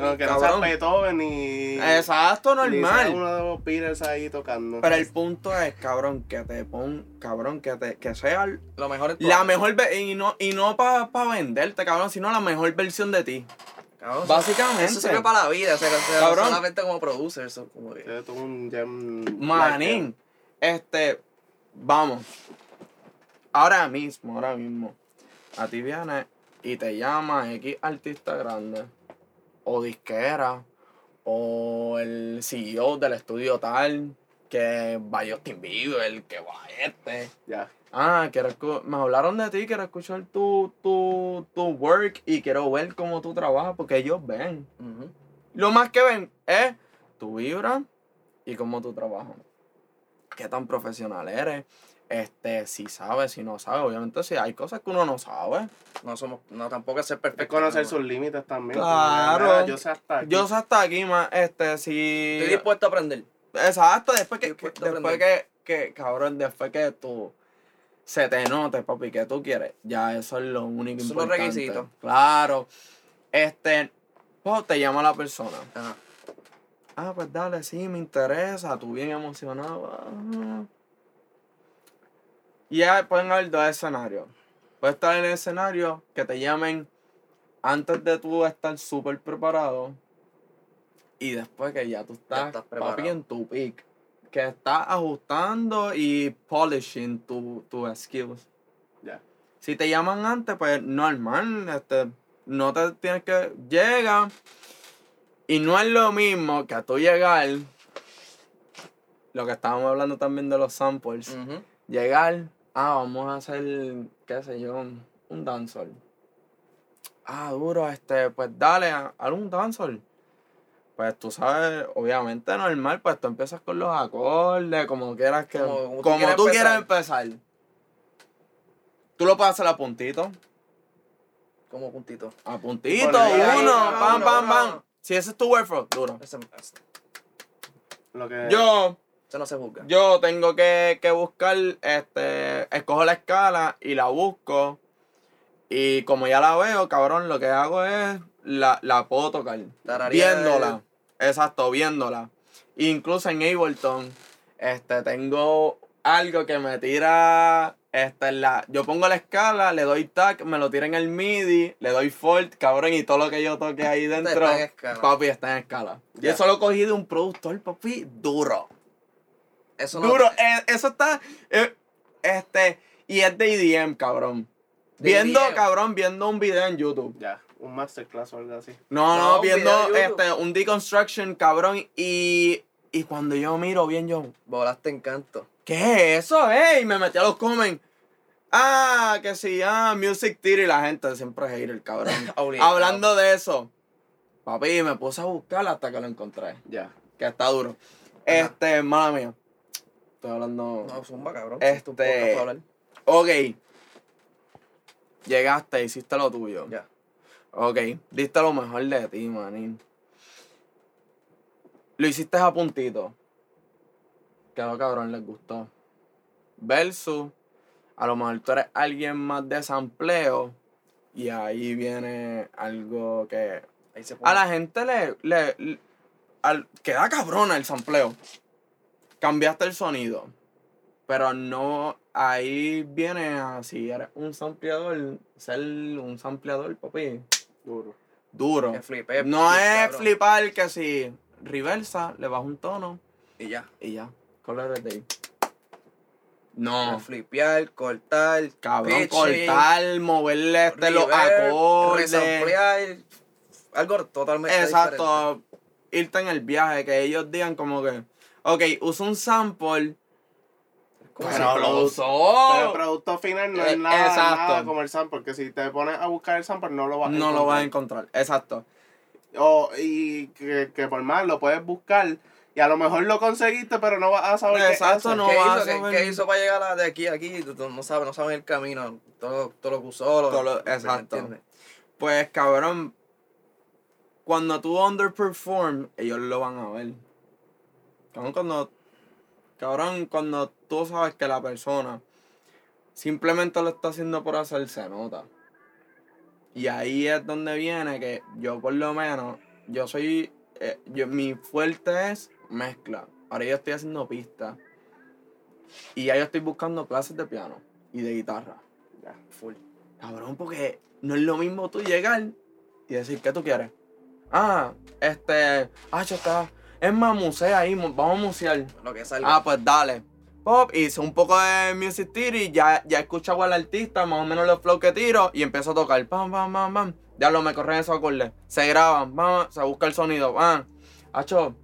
No, que no sea cabrón. Beethoven ni. Exacto, ni sea normal. uno de los Beatles ahí tocando. Pero el punto es, cabrón, que te pon, cabrón, que te, que sea Lo mejor es la mejor y no, y no para venderte, cabrón, sino la mejor versión de ti. Cabrón, Básicamente. Eso sirve para la vida, o sea, o sea, Cabrón. solamente como producer. Eso, como que- es un jam Manín, este, vamos. Ahora mismo, ahora mismo, a ti viene y te llama X artista grande, o disquera, o el CEO del estudio tal, que va Justin Bieber, que va este. Ya. Ah, quiero me hablaron de ti, quiero escuchar tu, tu, tu work y quiero ver cómo tú trabajas, porque ellos ven. Lo más que ven es tu vibra y cómo tú trabajas. Qué tan profesional eres. Este, si sabes, si no sabes. Obviamente, si hay cosas que uno no sabe. No somos, no tampoco es ser Es perfecto. conocer no. sus límites también. Claro. Mira, Yo sé hasta aquí. Yo sé hasta aquí, más, este, si. Estoy dispuesto a aprender. Exacto, después que, después que, que, cabrón, después que tú se te note, papi, que tú quieres, ya eso es lo único Son los importante. requisitos. Claro. Este, pues te llama la persona. Ajá. Ah, pues dale, sí, me interesa, tú bien emocionado. ah. Y ya pueden haber dos escenarios. Puede estar en el escenario que te llamen antes de tú estar súper preparado. Y después que ya tú estás, estás papi, en tu peak. Que estás ajustando y polishing tu, tus skills. Ya. Si te llaman antes, pues normal, este, no te tienes que llega y no es lo mismo que tú llegar lo que estábamos hablando también de los samples, llegar, ah, vamos a hacer, qué sé yo, un dancehall. Ah, duro, este, pues dale, ha- haz un dancehall. Pues tú sabes, obviamente normal, pues tú empiezas con los acordes, como quieras que. Como- Como, como tú quieras tú quieras empezar. empezar. Tú lo puedes hacer a puntito. Como puntito. A puntito, uno, pam, pam, pam. Si ese es tu workflow, duro. Lo que, Yo, ese no se juzga. yo tengo que, que buscar, este, escojo la escala y la busco. Y como ya la veo, cabrón, lo que hago es la, la puedo tocar. Viéndola. Exacto, viéndola. Incluso en Ableton, este, tengo algo que me tira. Este, la, yo pongo la escala, le doy tag, me lo tira en el MIDI, le doy Fort, cabrón, y todo lo que yo toque ahí dentro, está en escala. papi, está en escala. Y Ya. eso lo cogí de un productor, papi, duro. Eso no- Duro, eh, eso está, eh, este, y es de EDM, cabrón. De Viendo, cabrón, viendo un video en YouTube. Ya, un masterclass o algo así. No, No, viendo este, un deconstruction, cabrón, y, y cuando yo miro bien, yo, Volaste en canto. ¿qué es eso, eh? Y me metí a los comments. Ah, que sí, ah, Music Theory, la gente siempre es hater, cabrón. [laughs] Hablando de eso, papi, me puse a buscar hasta que lo encontré, Ya. que está duro. Este, mala mía. Estoy hablando. No, zumba, cabrón. Este-. Ok. Llegaste, hiciste lo tuyo. Ya. Ok, diste lo mejor de ti, manín. Lo hiciste a puntito. Quedó cabrón, les gustó. Versus, a lo mejor tú eres alguien más de sampleo. Y ahí viene algo que. Ahí se pone. A la gente le. le, le- al- queda cabrona el sampleo. Cambiaste el sonido. Pero no. Ahí viene a si eres un sampleador. Ser un sampleador, papi. Duro. Duro. Que flipé, No flip, es cabrón. flipar que si reversa, le bajas un tono Y ya. y ya. Color de ahí. No. No. Flipear, cortar. Cabrón, pitching, cortar, moverle este, los acordes. resamplear, Algo totalmente diferente. Exacto. Irte en el viaje, que ellos digan como que, ok, usa un sample, pero lo Pero usó. el producto final no Eh, es nada, exacto. nada como el sample, porque si te pones a buscar el sample no lo vas a No lo vas a encontrar. Exacto. O, y que, que por más lo puedes buscar y a lo mejor lo conseguiste, pero no vas a saber qué Exacto, hace. no ¿Qué, vas hizo, a ¿Qué- saber. qué hizo para llegar a- de aquí a aquí? Tú- tú no sabes, no sabes el camino. Todo, todo lo que usó. Lo, Todo lo- ¿me exacto. Pues cabrón, cuando tú underperform, ellos lo van a ver. Cabrón, cuando, cabrón, cuando tú sabes que la persona simplemente lo está haciendo por hacer, se nota. Y ahí es donde viene que yo por lo menos, yo soy, eh, yo, mi fuerte es mezcla. Ahora yo estoy haciendo pistas. Y ya yo estoy buscando clases de piano y de guitarra. Ya. Full. Cabrón, porque no es lo mismo tú llegar y decir, ¿qué tú quieres? Ah, este, ah, yo está, es más, musea ahí, vamos a musear. Lo que salga. Ah, pues dale. Pop, hice un poco de Music Theory, ya, ya escuchaba al artista, más o menos los flows que tiro, y empiezo a tocar, pam, pam, pam, pam. Ya lo me corren esos acordes. Se graban, pam, se busca el sonido, pam. Hacho.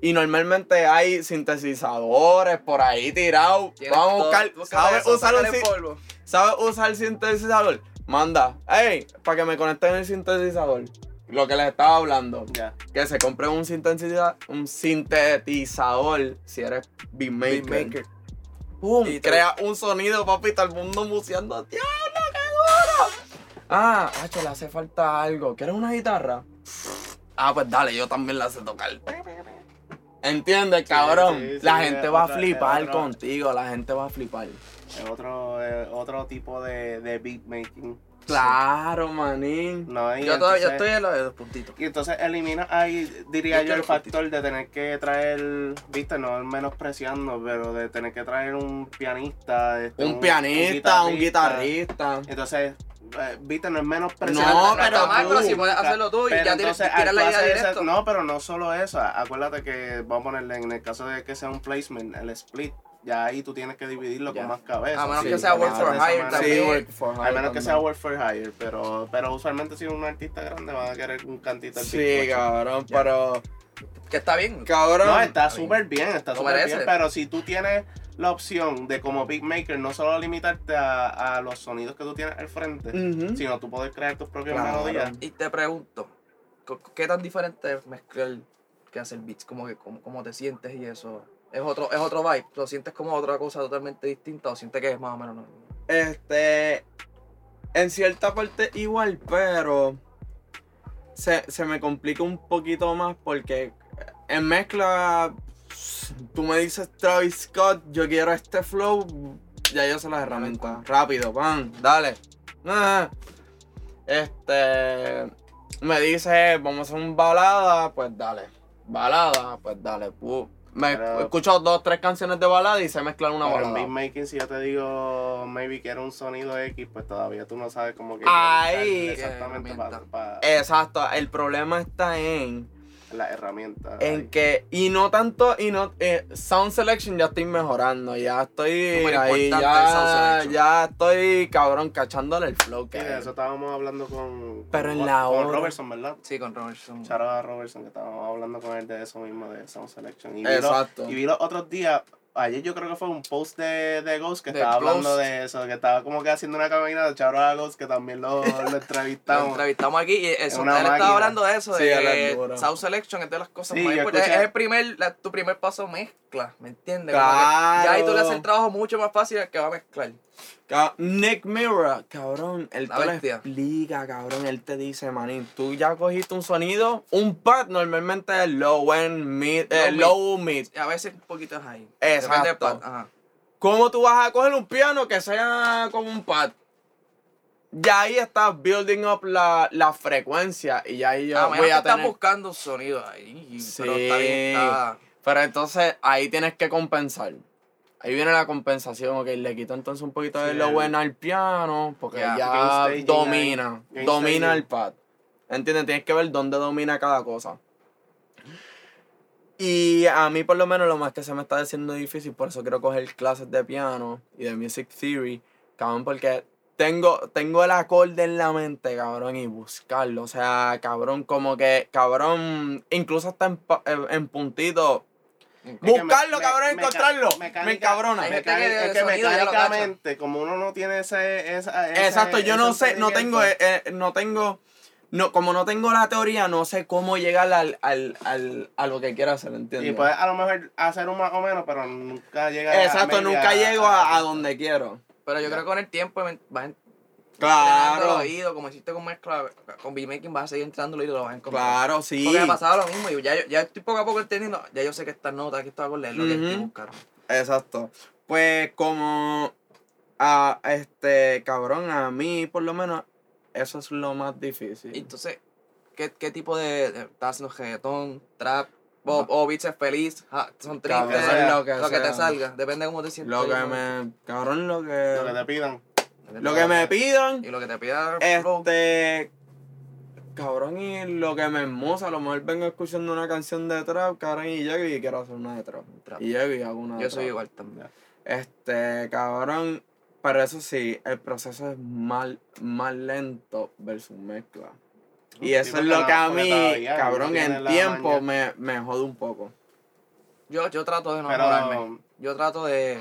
Y normalmente hay sintetizadores por ahí tirados. Vamos a buscar. busca ¿Sabes usar un. ¿Sabes usar el sintetizador? Manda, hey, para que me conecten el sintetizador. Lo que les estaba hablando. Ya. Que se compre un sintetizador, un sintetizador si eres beatmaker. Beatmaker. ¡Pum! Y Crea un sonido, papi, todo el mundo museando. ¡Diablo, qué duro! Ah, hacho, le hace falta algo. ¿Quieres una guitarra? Ah, pues dale, yo también la sé tocar. ¿Entiendes, cabrón? sí, sí, la gente va a flipar contigo, la gente va a flipar. Es otro, otro tipo de, de beatmaking. Claro, manín. No, Yo todavía entonces- estoy en los de puntitos. Y entonces elimina ahí, diría Yo el factor de tener que traer, viste, no menospreciando, pero de tener que traer un pianista. este, Un pianista, un guitarrista. Entonces, eh, viste, no es No, menospreciando. No, pero tú- si puedes hacerlo tú y ya tienes, la idea directo. No, pero no solo eso. Acuérdate que, vamos a ponerle, en el caso de que sea un placement, el split, ya ahí tú tienes que dividirlo con más cabezas. A menos Sí, que sea work for hire también. Sí, work for hire A menos que sea work for hire, pero, pero usualmente si un artista grande van a querer un cantito al Sí, cabrón, pero. Que está bien. Cabrón. No, está bien. súper bien, está súper bien, pero si tú tienes la opción de como beatmaker no solo limitarte a, a los sonidos que tú tienes al frente, sino tú poder crear tus propias Claro. melodías. Y te pregunto, ¿qué tan diferente es mezclar que hacer beats? Como que cómo, cómo te sientes y eso. Es otro, es otro vibe. ¿Lo sientes como otra cosa totalmente distinta o sientes que es más o menos mismo? Este. En cierta parte igual, pero. Se, se me complica un poquito más porque en mezcla. Tú me dices Travis Scott, yo quiero este flow. Ya yo sé las herramientas. Rápido, pan, dale. Ah. Este. Me dice, vamos a hacer un balada, pues dale. Balada, pues dale. pu- Me Pero- escucho dos, tres canciones de balada y se mezclan una Pero en balada. beatmaking, si yo te digo, maybe quiero un sonido X, pues todavía tú no sabes cómo que Ahí. exactamente para herramienta. Exacto, el problema está en, la herramienta. en ahí. que, y no tanto, y no, eh, sound selection ya estoy mejorando, ya estoy Súper ahí, ya, ya estoy cabrón cachándole el flow Sí, que de eso estábamos hablando con, Pero con, en la con hora- Robertson, ¿verdad? Sí, con Robertson. Out a Robertson, que estábamos hablando con él de eso mismo, de Sound Selection. Y vi, Exacto. y vi los otros días, ayer yo creo que fue un post de, de Ghost que De estaba hablando de eso, que estaba como que haciendo una caminata, chabro a Ghost, que también lo, lo [laughs] Lo entrevistamos. entrevistamos aquí y eso, él estaba hablando de eso, Sí, de. Sound Selection es de las cosas Sí, más importantes. Es el primer, la- tu primer paso mezcla, ¿me entiendes? Claro. ya ahí tú le haces el trabajo mucho más fácil al que va a mezclar. Nick Mirror, cabrón, él La te lo explica, cabrón, él te dice, manín, tú ya cogiste un sonido, un pad normalmente es low end, mid, eh, Low low mid. Y a veces un poquito es ahí. Exacto. Del pad, Ajá. ¿Cómo tú vas a coger un piano que sea como un pad? Ya ahí estás building up la, la frecuencia y ya ahí yo a voy a estás tener... buscando un sonido ahí. Sí. Pero está bien, está... Pero entonces ahí tienes que compensar. Ahí viene la compensación, ok, le quito entonces un poquito de Sí, el- end al piano, porque Ya, domina, domina el pad. ¿Entiendes? Tienes que ver dónde domina cada cosa. Y a mí por lo menos lo más que se me está haciendo difícil, por eso quiero coger clases de piano y de music theory, cabrón, porque tengo, tengo el acorde en la mente, cabrón, y buscarlo. O sea, cabrón, como que, cabrón, incluso hasta en, en- en puntito, Buscarlo, me- cabrón, me- encontrarlo. mecánica- Me encabrona. Que es que mecánicamente, como uno no tiene ese. esa- ese- Exacto, yo no sé, no tengo, eh, eh, no tengo, no, como no tengo la teoría, no sé cómo llegar al, al, al, a lo que quiero hacer, ¿entiendes? Y puedes a lo mejor hacer un más o menos, pero nunca llega a Exacto, nunca llego a, a donde quiero. Pero yo Ya. creo que con el tiempo vas Claro, oído, como hiciste con mezcla, con beatmaking vas a seguir entrando el oído y lo vas a encontrar. claro, sí. Porque me pasaba lo mismo y ya, yo- ya estoy poco a poco entendiendo, ya yo sé que estas notas, aquí estaba con leer lo que estoy buscando. Exacto. Pues como a este cabrón, a mí por lo menos, eso es lo más difícil. Y entonces, ¿qué, qué tipo de, de- estás haciendo reggaetón, trap, o, o beats es feliz, ja, son tristes, lo que lo que te salga, depende de cómo te sientes. Lo que ¿no? me, cabrón, lo Lo que que, te pidan. Lo que me pidan, Y lo que te pida el flow. este, cabrón, y lo que me hermosa, a lo mejor vengo escuchando una canción de trap, cabrón, y llego y quiero hacer una de trap. Trap. Y llego y hago una de Yo soy trap. igual también. Este, cabrón, pero eso sí, el proceso es más, más lento versus mezcla. Y Sí, eso es lo que a mí, todavía cabrón, en tiempo me, me jode un poco. Yo, yo trato de no Pero-. Yo trato de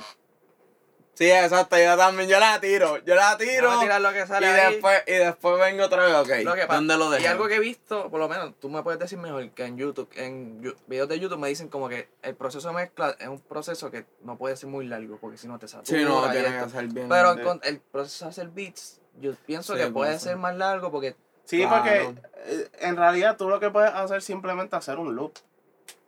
Sí, exacto, yo también, yo la tiro, yo la tiro. no tirar lo que y sale ahí. después, y después vengo otra vez, ok, Lo que pasa- ¿dónde lo Y dejé? algo que he visto, por lo menos, tú me puedes decir mejor que en YouTube, en videos de YouTube me dicen como que el proceso de mezcla es un proceso que no puede ser muy largo porque si no te satura. Sí, no, y tiene que ser bien. Pero con el proceso de hacer beats, yo pienso Sí, que puede ser. más largo porque Sí, Claro. porque eh, en realidad tú lo que puedes hacer es simplemente hacer un loop.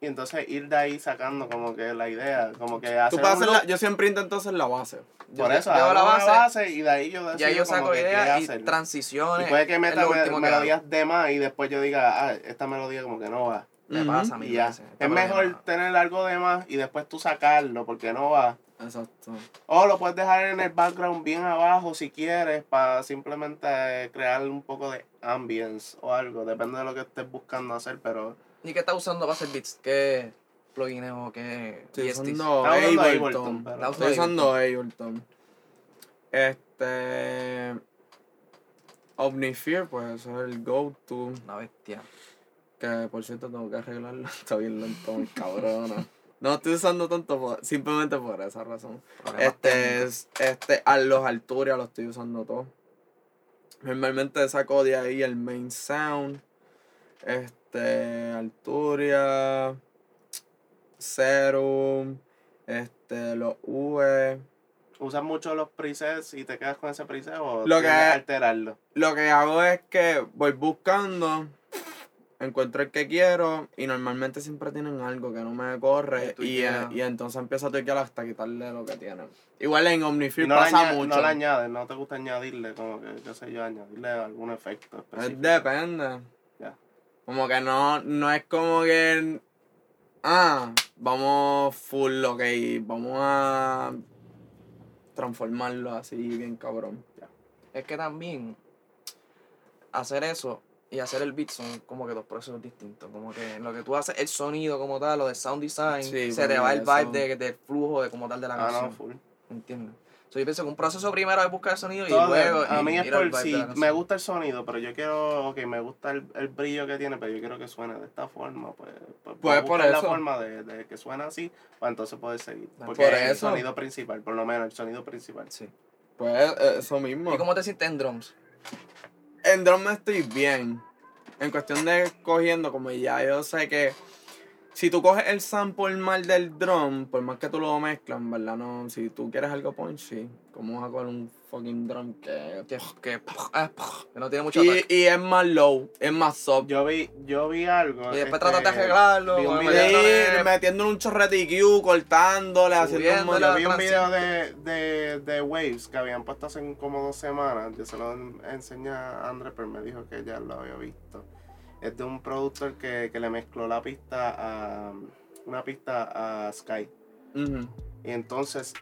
Y entonces ir de ahí sacando como que la idea, como que Tú hacer un hacer la- yo siempre intento hacer la base. yo Por eso, hago la base, base y de ahí yo decido ya yo como saco que ideas y hacer. transiciones. Y puede que meta me- melodías de más y después yo diga, ah, esta melodía como que no va. Me pasa a mí. Y ya. veces, Es mejor tener algo de más y después tú sacarlo porque no va. Exacto. O lo puedes dejar en el background bien abajo si quieres para simplemente crear un poco de ambience o algo. Depende de lo que estés buscando hacer, pero... ¿Y qué estás usando para hacer beats? ¿Qué plugins o qué Estoy usando Ableton. Estoy usando Ableton. Este. Omnifear, pues eso es el go-to. Una bestia. Que por cierto tengo que arreglarlo. [laughs] Está bien lento, cabrona. No estoy usando tanto por- simplemente por esa razón. Este este, a los Alturia los estoy usando todos. Normalmente saco de ahí el main sound. Este, Alturia, Serum, este, los UE. ¿Usas mucho los presets y te quedas con ese preset o Lo que- alterarlo? Lo que hago es que voy buscando, encuentro el que quiero y normalmente siempre tienen algo que no me corre y, eh, y entonces empiezo a toquear hasta quitarle lo que tienen. Igual en no, le pasa añade- mucho. no le añades, no te gusta añadirle, como que, qué sé yo, añadirle algún efecto Es específico. depende. Como que no, no es como que. Ah, vamos full, ok. Vamos a transformarlo así bien cabrón. Es que también hacer eso y hacer el beat son como que dos procesos distintos. Como que lo que tú haces, el sonido como tal, lo de sound design, Sí, se te va el vibe de, del flujo de como tal de la Ah, canción. no, full. ¿Entiendes? So, yo pienso que un proceso primero es buscar el sonido y luego. a y- mí es por si me gusta el sonido, pero yo quiero, ok, me gusta el, el brillo que tiene, pero yo quiero que suene de esta forma, pues, pues, a Pues por buscar la eso. forma de, de que suene así, para entonces poder seguir. Por Porque es el eso. sonido principal, por lo menos el sonido principal. Sí. Pues eh, eso mismo. ¿Y cómo te sientes en drums? En drum estoy bien. En cuestión de cogiendo, como ya yo sé que si tú coges el sample mal del drum, por más que tú lo mezclas, en ¿verdad? No, si tú quieres algo punchy, ¿cómo vas a coger un fucking drum que... Que, que, que no tiene mucho Y, ataque. y es más low, es más soft. Yo vi, yo vi algo. Y después este, trataste de arreglarlo. vi un video metiéndole un chorrete EQ, cortándole, haciendo un Yo vi un video de, de, de Waves que habían puesto hace como dos semanas. Yo se lo en- enseñé a André, pero me dijo que ya lo había visto. Es de un productor que, que le mezcló la pista a. Una pista a Sky. Y entonces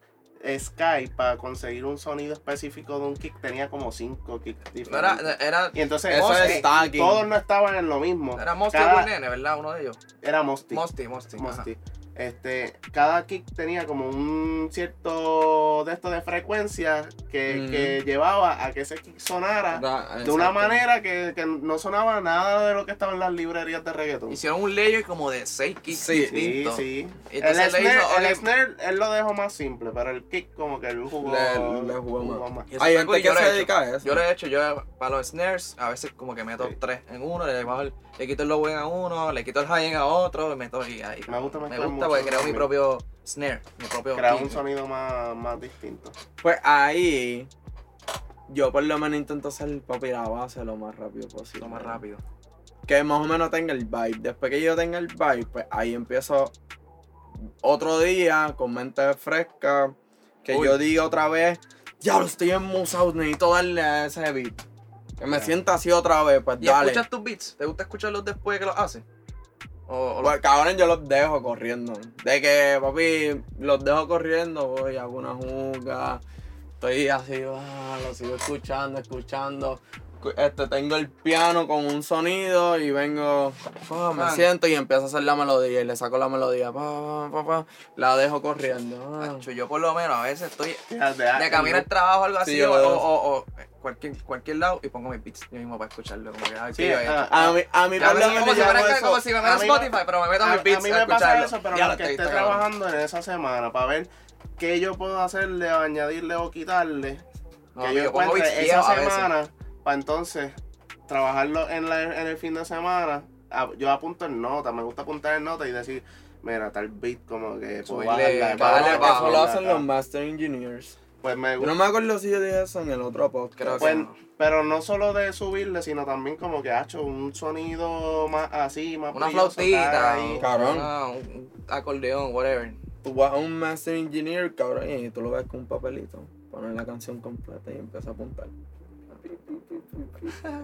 Sky, para conseguir un sonido específico de un kick, tenía como cinco kicks era, diferentes. era, y entonces Eso Mosty, es todos no estaban en lo mismo. era Mosty Cada- o Nene, ¿verdad? Uno de ellos. Era Mosty. Mosty, Mosty. Mosty. Este, cada kick tenía como un cierto de esto de frecuencia que, que llevaba a que ese kick sonara Ra- de una manera que, que no sonaba nada de lo que estaba en las librerías de reggaeton. Hicieron un layer como de 6 kicks Sí, Sí, distintos. sí. Y El entonces le snare, hizo, el snare, él lo dejó más simple, pero el kick como que él jugó, Le- le jugó más. Hay gente yo que se hecho. dedica a eso. Yo lo he hecho, yo para los snares, a veces como que meto Sí. tres en uno, le, bajo el- le quito el low end a uno, le quito el high end a otro, y meto y ahí. Me gusta Me gusta porque creo mi propio snare, mi propio kick. un sonido más, más distinto. Pues ahí, yo por lo menos intento hacer papi la base lo más rápido posible. Lo más rápido. Que más o menos tenga el vibe. Después que yo tenga el vibe, pues ahí empiezo otro día con mente fresca. Que Uy. yo diga otra vez, ya lo estoy en Musao, necesito darle a ese beat. Que me sienta así otra vez, pues ¿Y dale. escuchas tus beats? ¿Te gusta escucharlos después que los haces? O, o los- Pues cabrón, yo los dejo corriendo. De que, papi, los dejo corriendo, voy, hago una juga. Estoy así, ah, lo sigo escuchando, escuchando. Cu- Este, tengo el piano con un sonido y vengo, me Man. siento y empiezo a hacer la melodía y le saco la melodía, pa, pa, pa, pa, la dejo corriendo. ah. Acho, yo por lo menos a veces estoy de camino al trabajo o algo así, Sí, yo o, lo- o- o- o cualquier, cualquier lado, y pongo mis beats yo mismo para escucharlo. Como que, ay, Sí, tío, ah, A mí, a mí ya por lo como menos si yo fuera, hago que- como eso. si me A fuera mí me- Spotify, pero me meto a, mis beats a mí me pasa eso, pero Ya lo estoy- esté trabajando en esa semana para ver qué yo puedo hacerle o añadirle o quitarle. No, que yo yo pongo encuentre beats esa a semana para entonces trabajarlo en, la- en el fin de semana. A- Yo apunto en nota, me gusta apuntar en nota y decir, mira, tal beat como que Subirle, bajarla, bajarla, Eso lo hacen los Master Engineers. Pues me Yo gusta. no me acuerdo si yo dije eso en el otro podcast. Creo que Pues, no. pero no solo de subirle, sino también como que ha hecho un sonido más así, más Una brilloso, flautita, o- Cabrón. una- un, un acordeón, whatever. Tú vas a un Master Engineer, cabrón, y tú lo ves con un papelito. Pones la canción completa y empiezas a apuntar.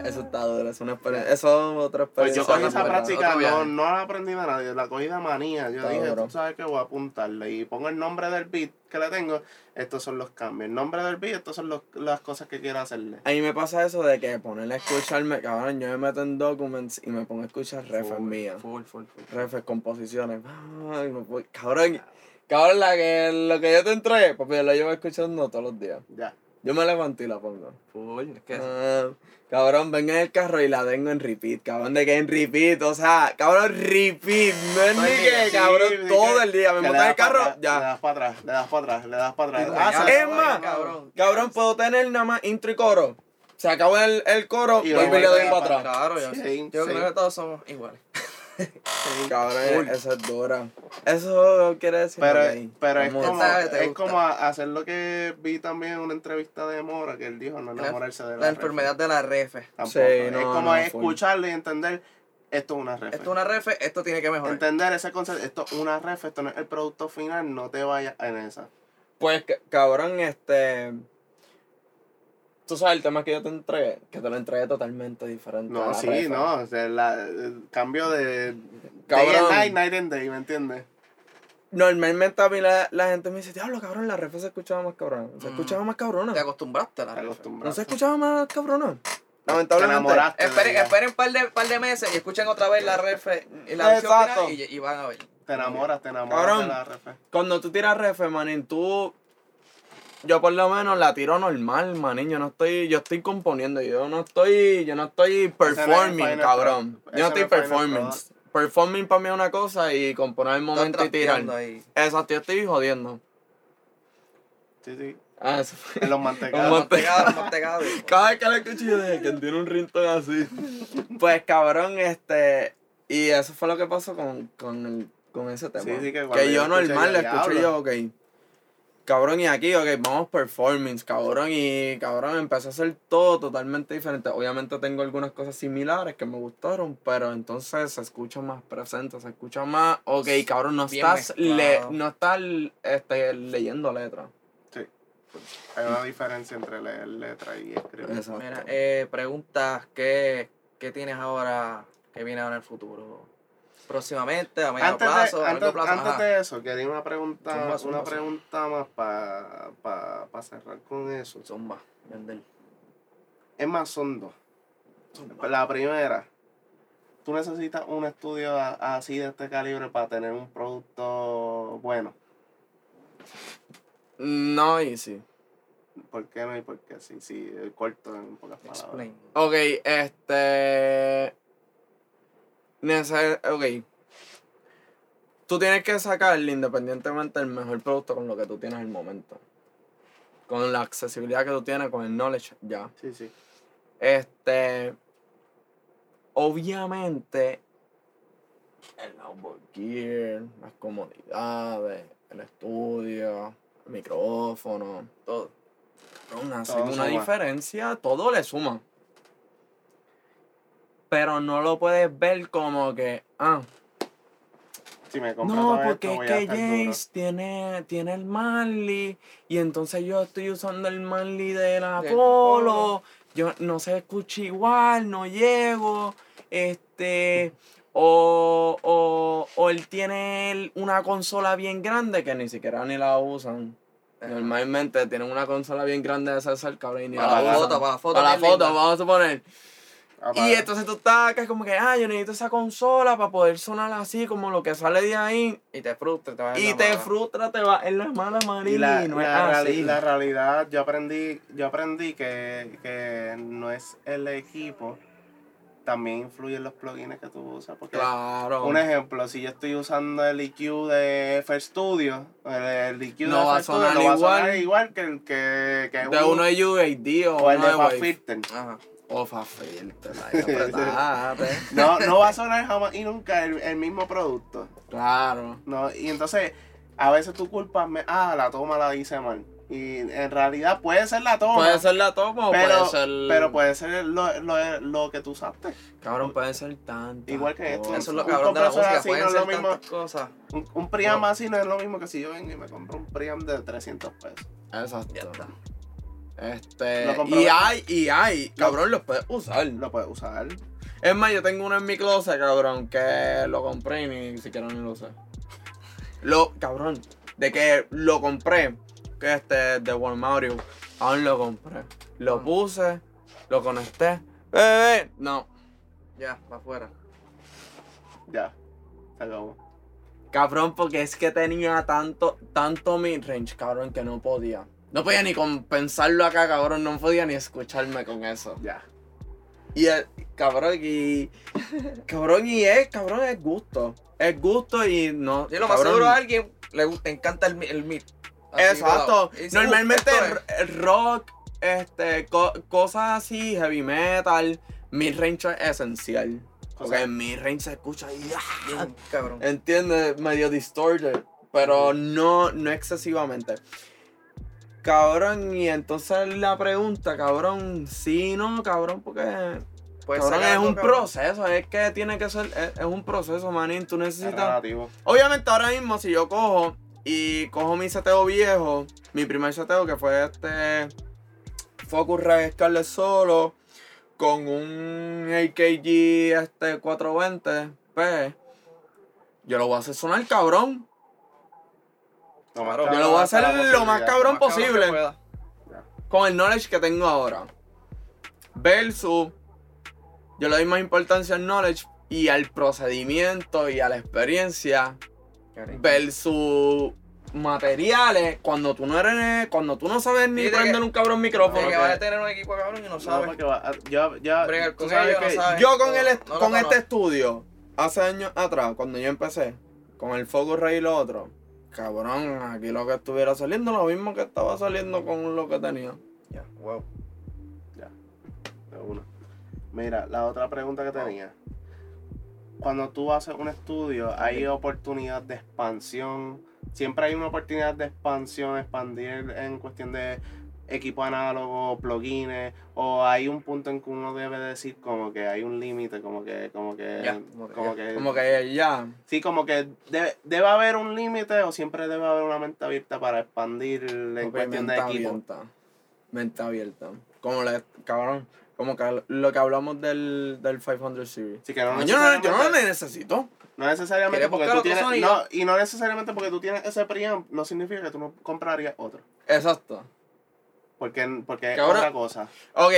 Eso está duro, es una experiencia. Eso es otra Pues experiencia. yo cogí Eso esa práctica, no, no la aprendí de nadie, la cogí de manía. Yo Está dije, duro. tú sabes que voy a apuntarle y pongo el nombre del beat que le tengo, estos son los cambios. El nombre del beat, estos son los- las cosas que quiero hacerle. A mí me pasa eso de que ponerle a escucharme, cabrón, yo me meto en documents y me pongo a escuchar refes Full, mías. Full, full, full. Refes, composiciones. Ay, me voy- cabrón, cabrón, la que, lo que yo te entregué, papi, yo lo llevo escuchando todos los días. Ya. Yo me levanto y la pongo. Full. Es que Ah, cabrón, vengo en el carro y la tengo en repeat, cabrón, de que en repeat, o sea, cabrón, repeat, no es ni que, cabrón, todo que- el día, me monto en el carro, pa' atrás, Le ya. das para atrás, le das para atrás, le das para atrás. Ah, ya, es más, cabrón. Cabrón, puedo tener nada más intro y coro. Se acabó el, el coro, Y vuelvo y le doy ya para atrás. Claro, yo, Sí, yo sí. creo que todos somos iguales. [laughs] Cabrón, eso es dura. Eso quiere decir. Pero, ok, pero es como, Esa es como hacer lo que vi también en una entrevista de Mora, que él dijo, no enamorarse de la, La enfermedad de la refe. refe. Tampoco. Sí, es como no, full. escucharlo y entender, esto es una refe. Esto es una refe, esto tiene que mejorar. Entender ese concepto, esto es una ref, esto no es el producto final, no te vayas en esa. Pues, ca- cabrón, este. Tú sabes el tema que yo te entregué, que te lo entregué totalmente diferente. a No, la sí, refa. no, o sea, la- el cambio de day Cabrón. and night, night and day, ¿me entiendes? Normalmente a mí la, la gente me dice, diablo, cabrón, la refa se escuchaba más cabrona. Se Mm. escuchaba más cabrona. Te acostumbraste a la Te refe. No se escuchaba más cabrona. Te Lamentablemente. enamoraste. de Esperen, esperen un par de, par de meses y escuchen otra vez la refe y la versión Exacto. final y, y van a ver. Te enamoras, te enamoras Cabrón. de la refe. Cuando tú tiras refe, manín, tú yo por lo menos la tiro normal, manín. Yo no estoy, yo estoy componiendo, yo no estoy, yo no estoy es performing, cabrón. Yo no estoy final performing. Performing para mí es una cosa y componer el momento y tirar. Exacto, yo estoy jodiendo. Sí, sí. Ah, eso fue. En los mantecados. mantecado. Mantecado, mantecado. Cada vez que lo escucho yo dije que tiene un ringtone así. Pues cabrón, este. Y eso fue lo que pasó con, con, el, con ese tema. Sí, sí, que que, yo normal lo escucho yo, ok. Cabrón, y aquí, ok, vamos performance, cabrón. Y cabrón, empecé a hacer todo totalmente diferente. Obviamente tengo algunas cosas similares que me gustaron, pero entonces se escucha más presente, se escucha más. Ok, cabrón, no Bien estás, le, no estás este, leyendo letras. Sí. Hay una diferencia entre leer letra y escribir. Exacto. Mira, eh, preguntas, ¿qué, ¿qué tienes ahora que viene ahora en el futuro? Próximamente, a medio Antes, plazo, de, a antes, plazo. antes ajá. de eso, quería una pregunta, Zumba, zumba, una zumba. pregunta más para pa, pa cerrar con eso. Zumba, vender. Es más, son dos. La primera, tú necesitas un estudio así de este calibre para tener un producto bueno. No, y sí. ¿Por qué no y por qué sí? Sí, corto en pocas palabras. Explain. Ok, este. Ok. Tú tienes que sacarle independientemente el mejor producto con lo que tú tienes en el momento. Con la accesibilidad que tú tienes, con el knowledge, ya. Sí, sí. Este. Obviamente. El outboard gear, las comodidades, el estudio, el micrófono, todo. Una suma. diferencia, todo le suma. Pero no lo puedes ver como que, ah, Si me no, porque esto, es que. Jace tiene, tiene el Manly y entonces yo estoy usando el Manly de la Del Polo. Polo. Yo no se escucha igual, no llego. Este. O, o, o él tiene una consola bien grande que ni siquiera ni la usan. Normalmente tienen una consola bien grande de César, cabrón, y ni Para la la usan. foto, para la foto Para la foto, linda. vamos a suponer. Apaga. Y entonces tú estás acá como que, ah, yo necesito esa consola para poder sonar así, como lo que sale de ahí. Y te frustra, te en Y te mala. frustra, te va en la mala Y la, no la reali- así. la realidad, yo aprendí, yo aprendí que, que no es el equipo, también influyen los plugins que tú usas. Porque Claro. un ejemplo, si yo estoy usando el EQ de FL Studio, el, EQ No de va FL Studio sonar no va a sonar igual. igual que el que, que de un- uno de UAD o, o el de. Filter. Ajá. O Fast Filter, ahí apretate. No, no va a sonar jamás y nunca el, el mismo producto. Claro. No, y entonces, a veces tú culpas, me, ah, la toma la hice mal. Y en realidad puede ser la toma. Puede ser la toma o pero, puede ser. pero puede ser lo, lo, lo que tú usaste. Cabrón, puede ser tanto. Igual que esto. Eso es lo cabrón de la música, así no es lo mismo. cosas. Un, un preamp así no es lo mismo que si yo vengo y me compro un preamp de 300 pesos. Exacto. Este. Y hay, y hay. Cabrón, los puedes usar. Lo puedes usar. Es más, yo tengo uno en mi closet, cabrón, que lo compré y ni siquiera ni lo usé. Lo, cabrón, de que lo compré, que este, de Walmart, aún lo compré. Lo puse, lo conecté. Eh, no, Ya, para afuera. Ya. Se acabó. cabrón, porque es que tenía tanto, tanto midrange, cabrón, que no podía. No podía ni compensarlo acá, cabrón, no podía ni escucharme con eso. Ya. Y el, cabrón, y. Cabrón, y es, cabrón, es gusto. Es gusto y no. Sí, lo más cabrón, seguro a alguien le encanta el, el mid. Así, Exacto. y Normalmente r- rock, este, co- cosas así, heavy metal, midrange es esencial. Porque en midrange se escucha y ¡ah! Cabrón. ¿Entiendes? Medio distorted. Pero no, no excesivamente. Cabrón, y entonces la pregunta, cabrón, sí, no, cabrón, porque Puedes cabrón, es un cabrón. proceso, es que tiene que ser, es, es un proceso, manín, tú Es necesitas... Obviamente ahora mismo si yo cojo y cojo mi seteo viejo, mi primer seteo que fue este Focus Ray Scarlett Solo con un AKG este 420p, yo lo voy a hacer sonar cabrón. Lo más Claro, cabrón yo lo voy a hacer lo más cabrón Más posible. Con el knowledge que tengo ahora. Versus, yo le doy más importancia al knowledge y al procedimiento y a la experiencia versus materiales cuando tú no eres, cuando tú no sabes ni prender un cabrón micrófono. Porque que- vas a tener un equipo cabrón y no No, sabes. porque va, con sabes no que- sabes. Yo con, el No con este estudio, hace años atrás, cuando yo empecé, con el Focus Ray y lo otro, cabrón, aquí lo que estuviera saliendo, lo mismo que estaba saliendo con lo que tenía. Ya, wow. de una. Mira, la otra pregunta que tenía. Cuando tú haces un estudio, hay oportunidad de expansión. Siempre hay una oportunidad de expansión, expandir en cuestión de equipo análogo, plugins, o hay un punto en que uno debe decir como que hay un límite, como que, como que, como que como que, Como que ya, sí, como que debe, debe haber un límite o siempre debe haber una mente abierta para expandir en Ok, cuestión de mente equipo. abierta. Mente abierta. Como le, cabrón, como que lo que hablamos del, del 500 Series. Así que no yo, no, yo no le necesito. No necesariamente ¿Quieres porque tú tienes. No, y no necesariamente porque tú tienes ese preamp, no significa que tú no comprarías otro. Exacto. Porque, porque es otra cosa. Ok,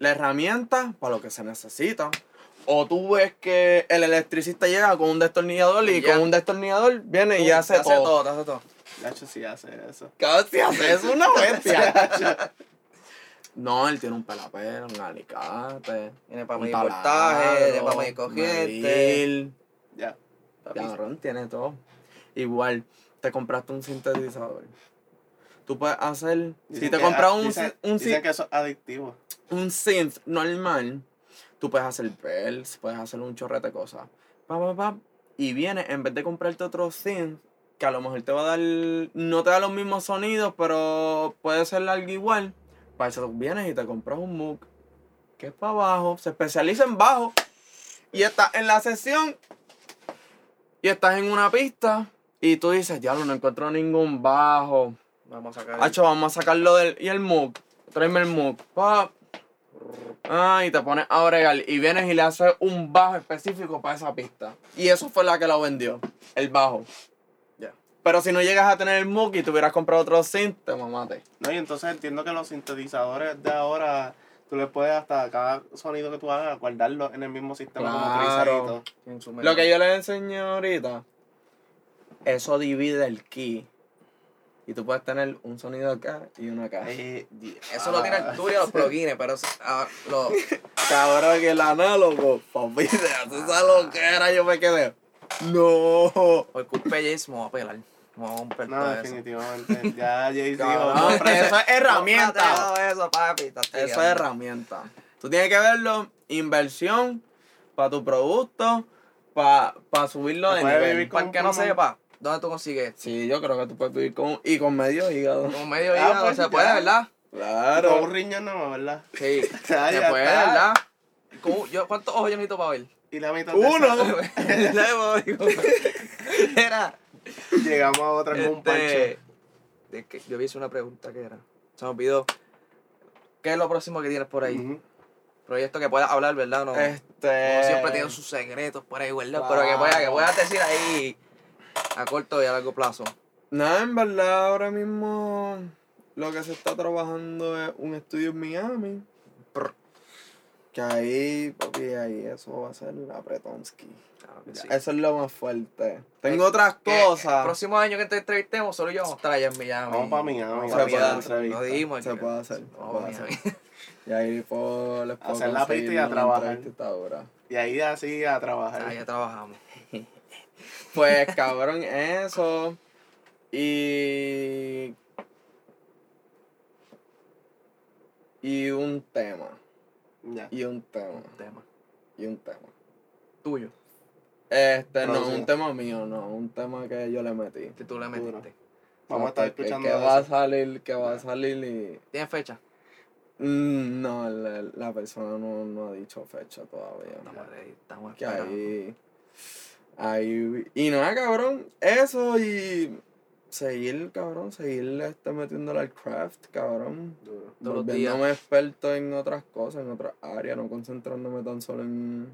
la herramienta para lo que se necesita. O tú ves que el electricista llega con un destornillador y ya. con un destornillador viene y Te hace, hace todo. todo, te hace todo. Nacho sí hace eso. Cabrón, si hace eso, [laughs] una bestia. [laughs] no, él tiene un pelapero, un alicate. Tiene para medir voltaje, tiene para medir corriente. Ya. Cabrón, tiene todo. Igual, te compraste un sintetizador. Tú puedes hacer. si te compras un, dicen, un, dicen que eso es adictivo. un synth normal, tú puedes hacer bells, puedes hacer un chorrete de cosas. Pa, pa, pa, y viene, en vez de comprarte otro synth, que a lo mejor te va a dar. No te da los mismos sonidos, pero puede ser algo igual. Para eso vienes y te compras un Moog, que es para abajo, se especializa en bajo. Y estás en la sesión. Y estás en una pista. Y tú dices, ya no encuentro ningún bajo. Vamos a sacar. Hacho, vamos a sacarlo del. Y el Moog. Tráeme el Moog. Pa. Ah, y te pones a bregar. Y vienes y le haces un bajo específico para esa pista. Y eso fue la que lo vendió. El bajo. Ya. Pero si no llegas a tener el Moog y tuvieras comprado otro synth, te mamaste. ¿no? Y entonces entiendo que los sintetizadores de ahora, tú le puedes hasta cada sonido que tú hagas guardarlo en el mismo sistema Claro. Lo que yo les enseñé ahorita, eso divide el key. Y tú puedes tener un sonido acá y uno acá. Eh, Eso lo tiene ah, el tuyo y los plugins, pero ah, lo, [laughs] Cabrón, que el análogo, papi, [laughs] te hace esa loquera, yo me quedé. No. o el culpe James me va a pelar. Me va a romper No, todo eso. definitivamente. Ya [laughs] Jay dijo, no, eso es herramienta. Eso, papi. estás Eso es herramienta. Tú tienes que verlo, inversión para tu producto, para subirlo Se de nivel. Para que no sepa, ¿dónde tú consigues? Sí, yo creo que tú puedes vivir con y con medio hígado. Como medio Ah, hígado, pues se ya. puede, ¿verdad? Con Claro. un riñón no, ¿verdad? Sí, se [laughs] puede, está. ¿verdad? ¿Cómo- yo, ¿Cuántos ojos yo necesito para ver? Y la mitad de Uno. [laughs] [laughs] Era. llegamos a otra con un pancho. Este, de que yo hice una pregunta que era. Se me olvidó. ¿Qué es lo próximo que tienes por ahí? Proyecto que puedas hablar, ¿verdad? No, Este. no siempre tienen sus secretos por ahí, ¿verdad? Pero que puedas, que puedas decir ahí a corto y a largo plazo. Nada, en verdad, ahora mismo lo que se está trabajando es un estudio en Miami. Que ahí, papi, ahí eso va a ser apretonsky. Claro que Ya, sí. Eso es lo más fuerte. Tengo otras Que El cosas. próximo año que te entrevistemos, solo yo vamos a estar allá en Miami. Vamos pa' Miami, Vamos se puede hacer, Lo dijimos. Se puede hacer. [laughs] Y ahí puedo, les puedo Hacer la pista y a una trabajar. Y ahí así a trabajar. Ah, ya trabajamos. Pues cabrón, eso. Y. Y un tema. Ya. Y un tema. Un tema. Y un tema. Tuyo. Este, no, un tema mío, no. Un tema que yo le metí. Que tú le Duro. metiste. Vamos a estar Que- escuchando Que, eso. va a salir, que va a salir y. ¿Tienes fecha? Mm, No, la, la persona no, no ha dicho fecha todavía. Estamos ready, estamos Que ahí. Ahí. Y nada, cabrón. Eso y. Seguir, cabrón. Seguir este, metiéndole al craft, cabrón. Duro. Volviéndome experto en otras cosas, en otras áreas. No concentrándome tan solo en.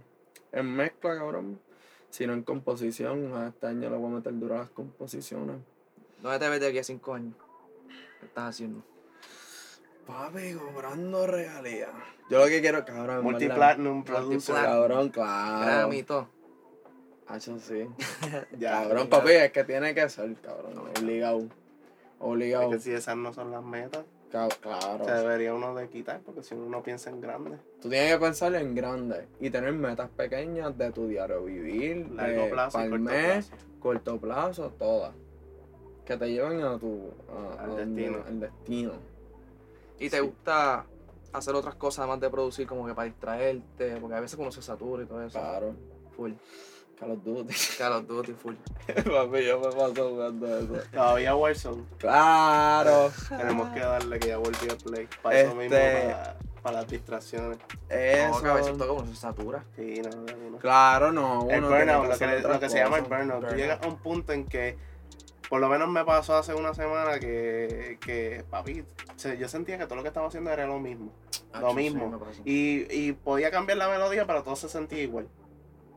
En mezcla, cabrón. Sino en composición. A Este año le voy a meter duro a las composiciones. ¿Dónde te ves de aquí a cinco años? ¿Qué estás haciendo? Papi, cobrando regalía. Yo lo que quiero, cabrón. Multiplatinum. Multiplatinum. Cabrón, claro. Grammy y todo. Hacho, sí. [laughs] Ya, cabrón, papi, es que tiene que ser, cabrón. Obligado. Es Obligado. que si esas no son las metas, Claro. se debería uno de quitar, porque si uno piensa en grande. Tú tienes que pensar en grande y tener metas pequeñas de tu diario vivir, Largo de plazo y pa'l corto mes, plazo. corto plazo, todas. Que te lleven a tu a- Al a destino. al destino. ¿Y te gusta hacer otras cosas además de producir como que para distraerte? Porque a veces uno se satura y todo eso. Claro. Full. Call of Duty. Call of Duty, full. [laughs] Papi, yo me paso jugando eso. Todavía Warzone. Claro. Tenemos que darle que ya volví a play. Para eso mismo, Este- para, para las distracciones. Eso. No, a veces todo como se satura. Sí, no, no, no. Claro, no. El uno burnout, tiene lo que, hacer le- otras lo que se llama el cosas. burnout. Tú Burnout. llegas a un punto en que, por lo menos me pasó hace una semana que, que papi, yo sentía que todo lo que estaba haciendo era lo mismo. Ah, Lo mismo. Y, y podía cambiar la melodía, pero todo se sentía igual.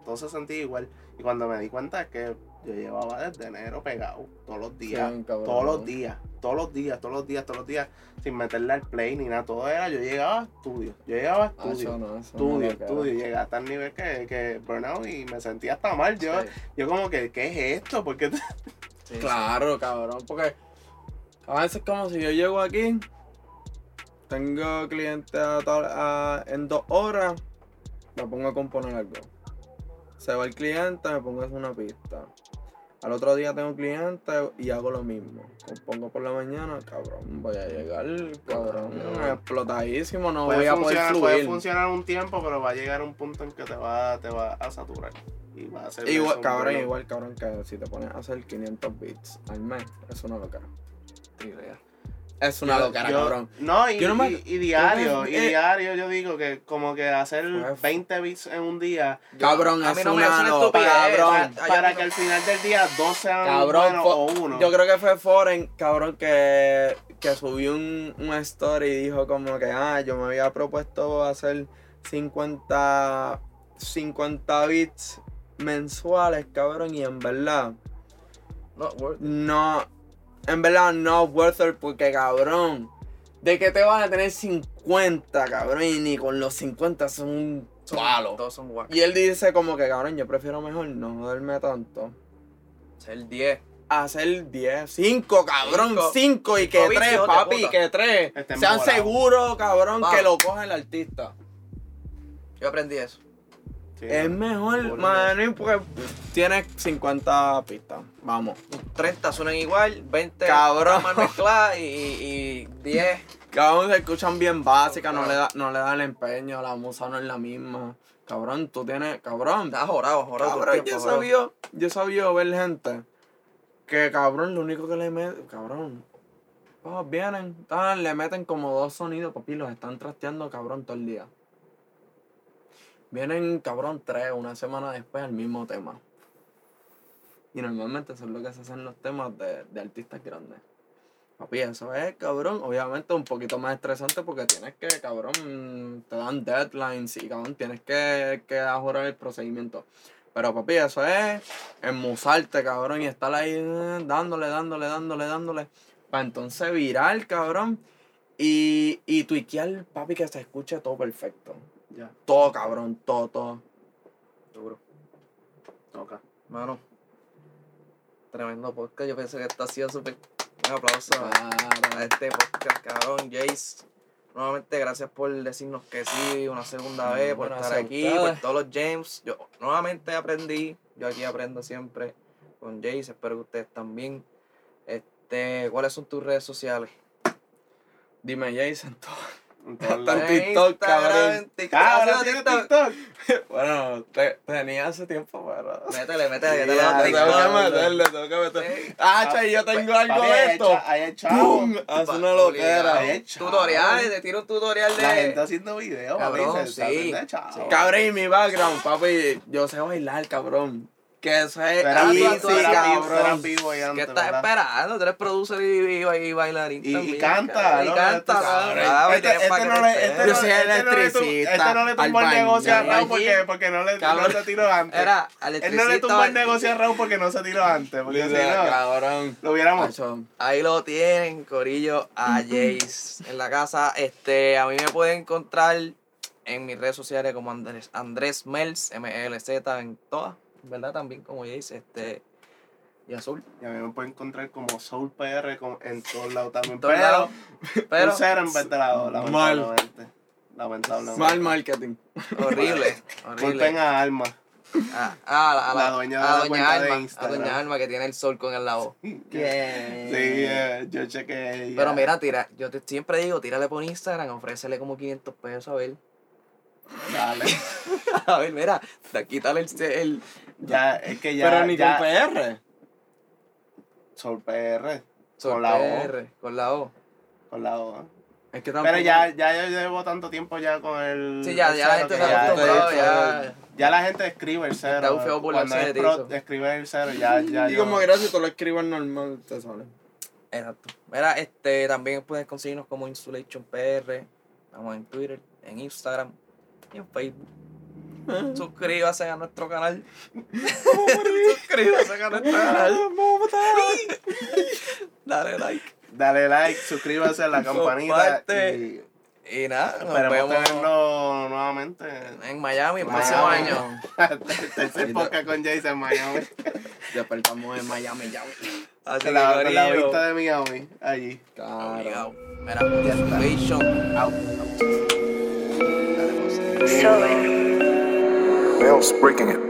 Todo se sentía igual. Y cuando me di cuenta es que yo llevaba desde enero pegado, todos los días. Sí, cabrón. todos los días, todos los días, todos los días, todos los días, sin meterle al play ni nada. Todo era, yo llegaba a estudio, yo llegaba a Ah, estudio. no, Estudio, estudio, llegué hasta el nivel que, que burnout y me sentía hasta mal. Yo, Sí, yo como que, ¿qué es esto? Porque sí. Claro, cabrón, porque a veces como si yo llego aquí, tengo cliente a a- en dos horas, me pongo a componer algo. Se va el cliente, me pongo a hacer una pista. Al otro día tengo cliente y hago lo mismo. Compongo por la mañana, cabrón, voy a llegar, cabrón, Cabrón. explotadísimo, no puede, voy a poder funcionar, puede fluir. funcionar un tiempo, pero va a llegar un punto en que te va, te va a saturar. Y va a ser Igual, eso cabrón, igual, cabrón, que si te pones a hacer 500 bits al mes, es una locura. Sí, ya. Es una locura, cabrón. No, y, Yo no me- y- y diario, y eh, diario yo digo que como que hacer Pues- 20 bits en un día Cabrón, es no una locura, estupidez. cabrón. Para que al final del día dos sean Cabrón, o uno. Yo creo que fue Foren, cabrón, que, que subió un, un story y dijo como que, ah, yo me había propuesto hacer 50, 50 bits mensuales, cabrón, y en verdad, No, worth it. no, en verdad no worth it porque, cabrón, ¿de qué te van a tener 50, cabrón? Y ni con los 50 son un palo. Todos son guacos. Y él dice como que, cabrón, yo prefiero mejor no joderme tanto. El 10. hacer 10, 5, cabrón, Cinco. 5 y que Cinco 3, bits, hijo de papi, que 3. Estén Sean seguros, cabrón, Vamos. que lo coge el artista. Yo aprendí eso. Sí, Es no. mejor, Por man, porque tienes 50 pistas. Vamos. 30 suenan igual, 20 Cabrón. más mezcladas y, y, y 10. Cabrón, se escuchan bien básicas, no le, da, no le dan empeño, la musa no es la misma. Cabrón, tú tienes, cabrón. Estás jorado, jorado. el Cabrón, tiempo, yo sabía, yo sabía ver gente que, cabrón, lo único que le meten, cabrón, oh, vienen, le meten como dos sonidos, papi, los están trasteando, cabrón, todo el día. Vienen, cabrón, tres, una semana después, el mismo tema. Y normalmente eso es lo que se hacen los temas de, de artistas grandes. Papi, eso es, cabrón, obviamente un poquito más estresante porque tienes que, cabrón, te dan deadlines y, cabrón, tienes que, que ajorar el procedimiento. Pero, papi, eso es enmusarte, cabrón, y estar ahí eh, dándole, dándole, dándole, dándole. Para entonces virar, cabrón, y, y tuiquear, papi, que se escuche todo perfecto. Ya, Todo, cabrón, todo, todo. Duro. toca. Mano. Tremendo podcast. Yo pensé que esto ha sido súper. Un aplauso a, a este podcast, cabrón. Jace. Nuevamente, gracias por decirnos que sí una segunda Mm, vez, por estar aquí, por todos los James. Yo nuevamente aprendí. Yo aquí aprendo siempre con Jace. Espero que ustedes también. Este, ¿cuáles son tus redes sociales? Dime, Jason, Está [laughs] en. TikTok, cabrón. en TikTok. Cabrón, ¿Haces ¿tiene TikTok? [laughs] Bueno, te- tenía hace tiempo, pero... [laughs] Métele, métele, que te Ya, lo Le tengo que meterle, tengo que. Ah, che, yo tengo algo de esto. Ahí el chavo. ¡Pum! Hace Pa- una loquera. Es. Tutoriales, te tiro un tutorial de. La gente haciendo videos, Cabrón. Sí. Cabrón, y mi background, papi, yo sé bailar, cabrón. Que eso es cabrón. vivo ahí ¿Qué estás esperando? Tú eres producer y, y, y bailarín Y- y canta. Y canta, Este cabrón. Ah, Este, este no le, este Yo no- soy este electricista, Este no le tumbó el negocio a. Raúl porque, porque no le, no se tiró antes. Era, Él no le tumbó el negocio a Raúl porque no se tiró antes. Porque si no, cabrón. lo hubiéramos. Ahí lo tienen, Corillo, a Jace en la casa. Este, a mí me pueden encontrar en mis redes sociales como Andrés, Andrés Mels, M-L-Z en todas. ¿Verdad? También como Jace, este, y Azul. Y a mí me pueden encontrar como Soul PR con- en todos lados también. pero, lados, Pero, un cero en vez de la O, Mal. lamentablemente. Lamentablemente. Mal marketing. horrible, Culpen horrible. a Alma. Ah, ah, a la, La dueña de a la Doña cuenta de Alma, a. Doña Alma que tiene el sol con el lado. Sí, eh, yo chequé. Pero mira, tira, yo te siempre digo, tírale por Instagram, ofrécele como 500 pesos a ver. Dale. [laughs] A ver, mira, quítale el, el [laughs] Ya, es que ya. Pero ni ya, con PR. Soul PR. sol Con la O. PR, con la O. Con la O. Es que tampoco. Pero ya, ya yo llevo tanto tiempo ya con el. Sí, ya, el ya la gente se ya- acostumbró, ya- ya. Ya la gente escribe el cero. Está feo Cuando burlarse es pro, escribe el cero, ya, [laughs] ya. Y yo- como gracias, tú lo escribes normal, te sale. Exacto. Mira, este, también puedes conseguirnos como Insulation PR. Estamos en Twitter, en Instagram y en Facebook. [laughs] Suscríbase a nuestro canal. Suscríbase a nuestro canal. [laughs] [laughs] Dale like. Dale like, suscríbase a la campanita. Y Y nada, nos esperemos vemos tenerlo nuevamente. en Miami el Miami. próximo año. Tercer podcast con Jason en Miami. Despertamos en Miami ya. Así la, que, la vista de Miami. Allí. Claro. Mira, Insulation. Out. Bell's breaking it.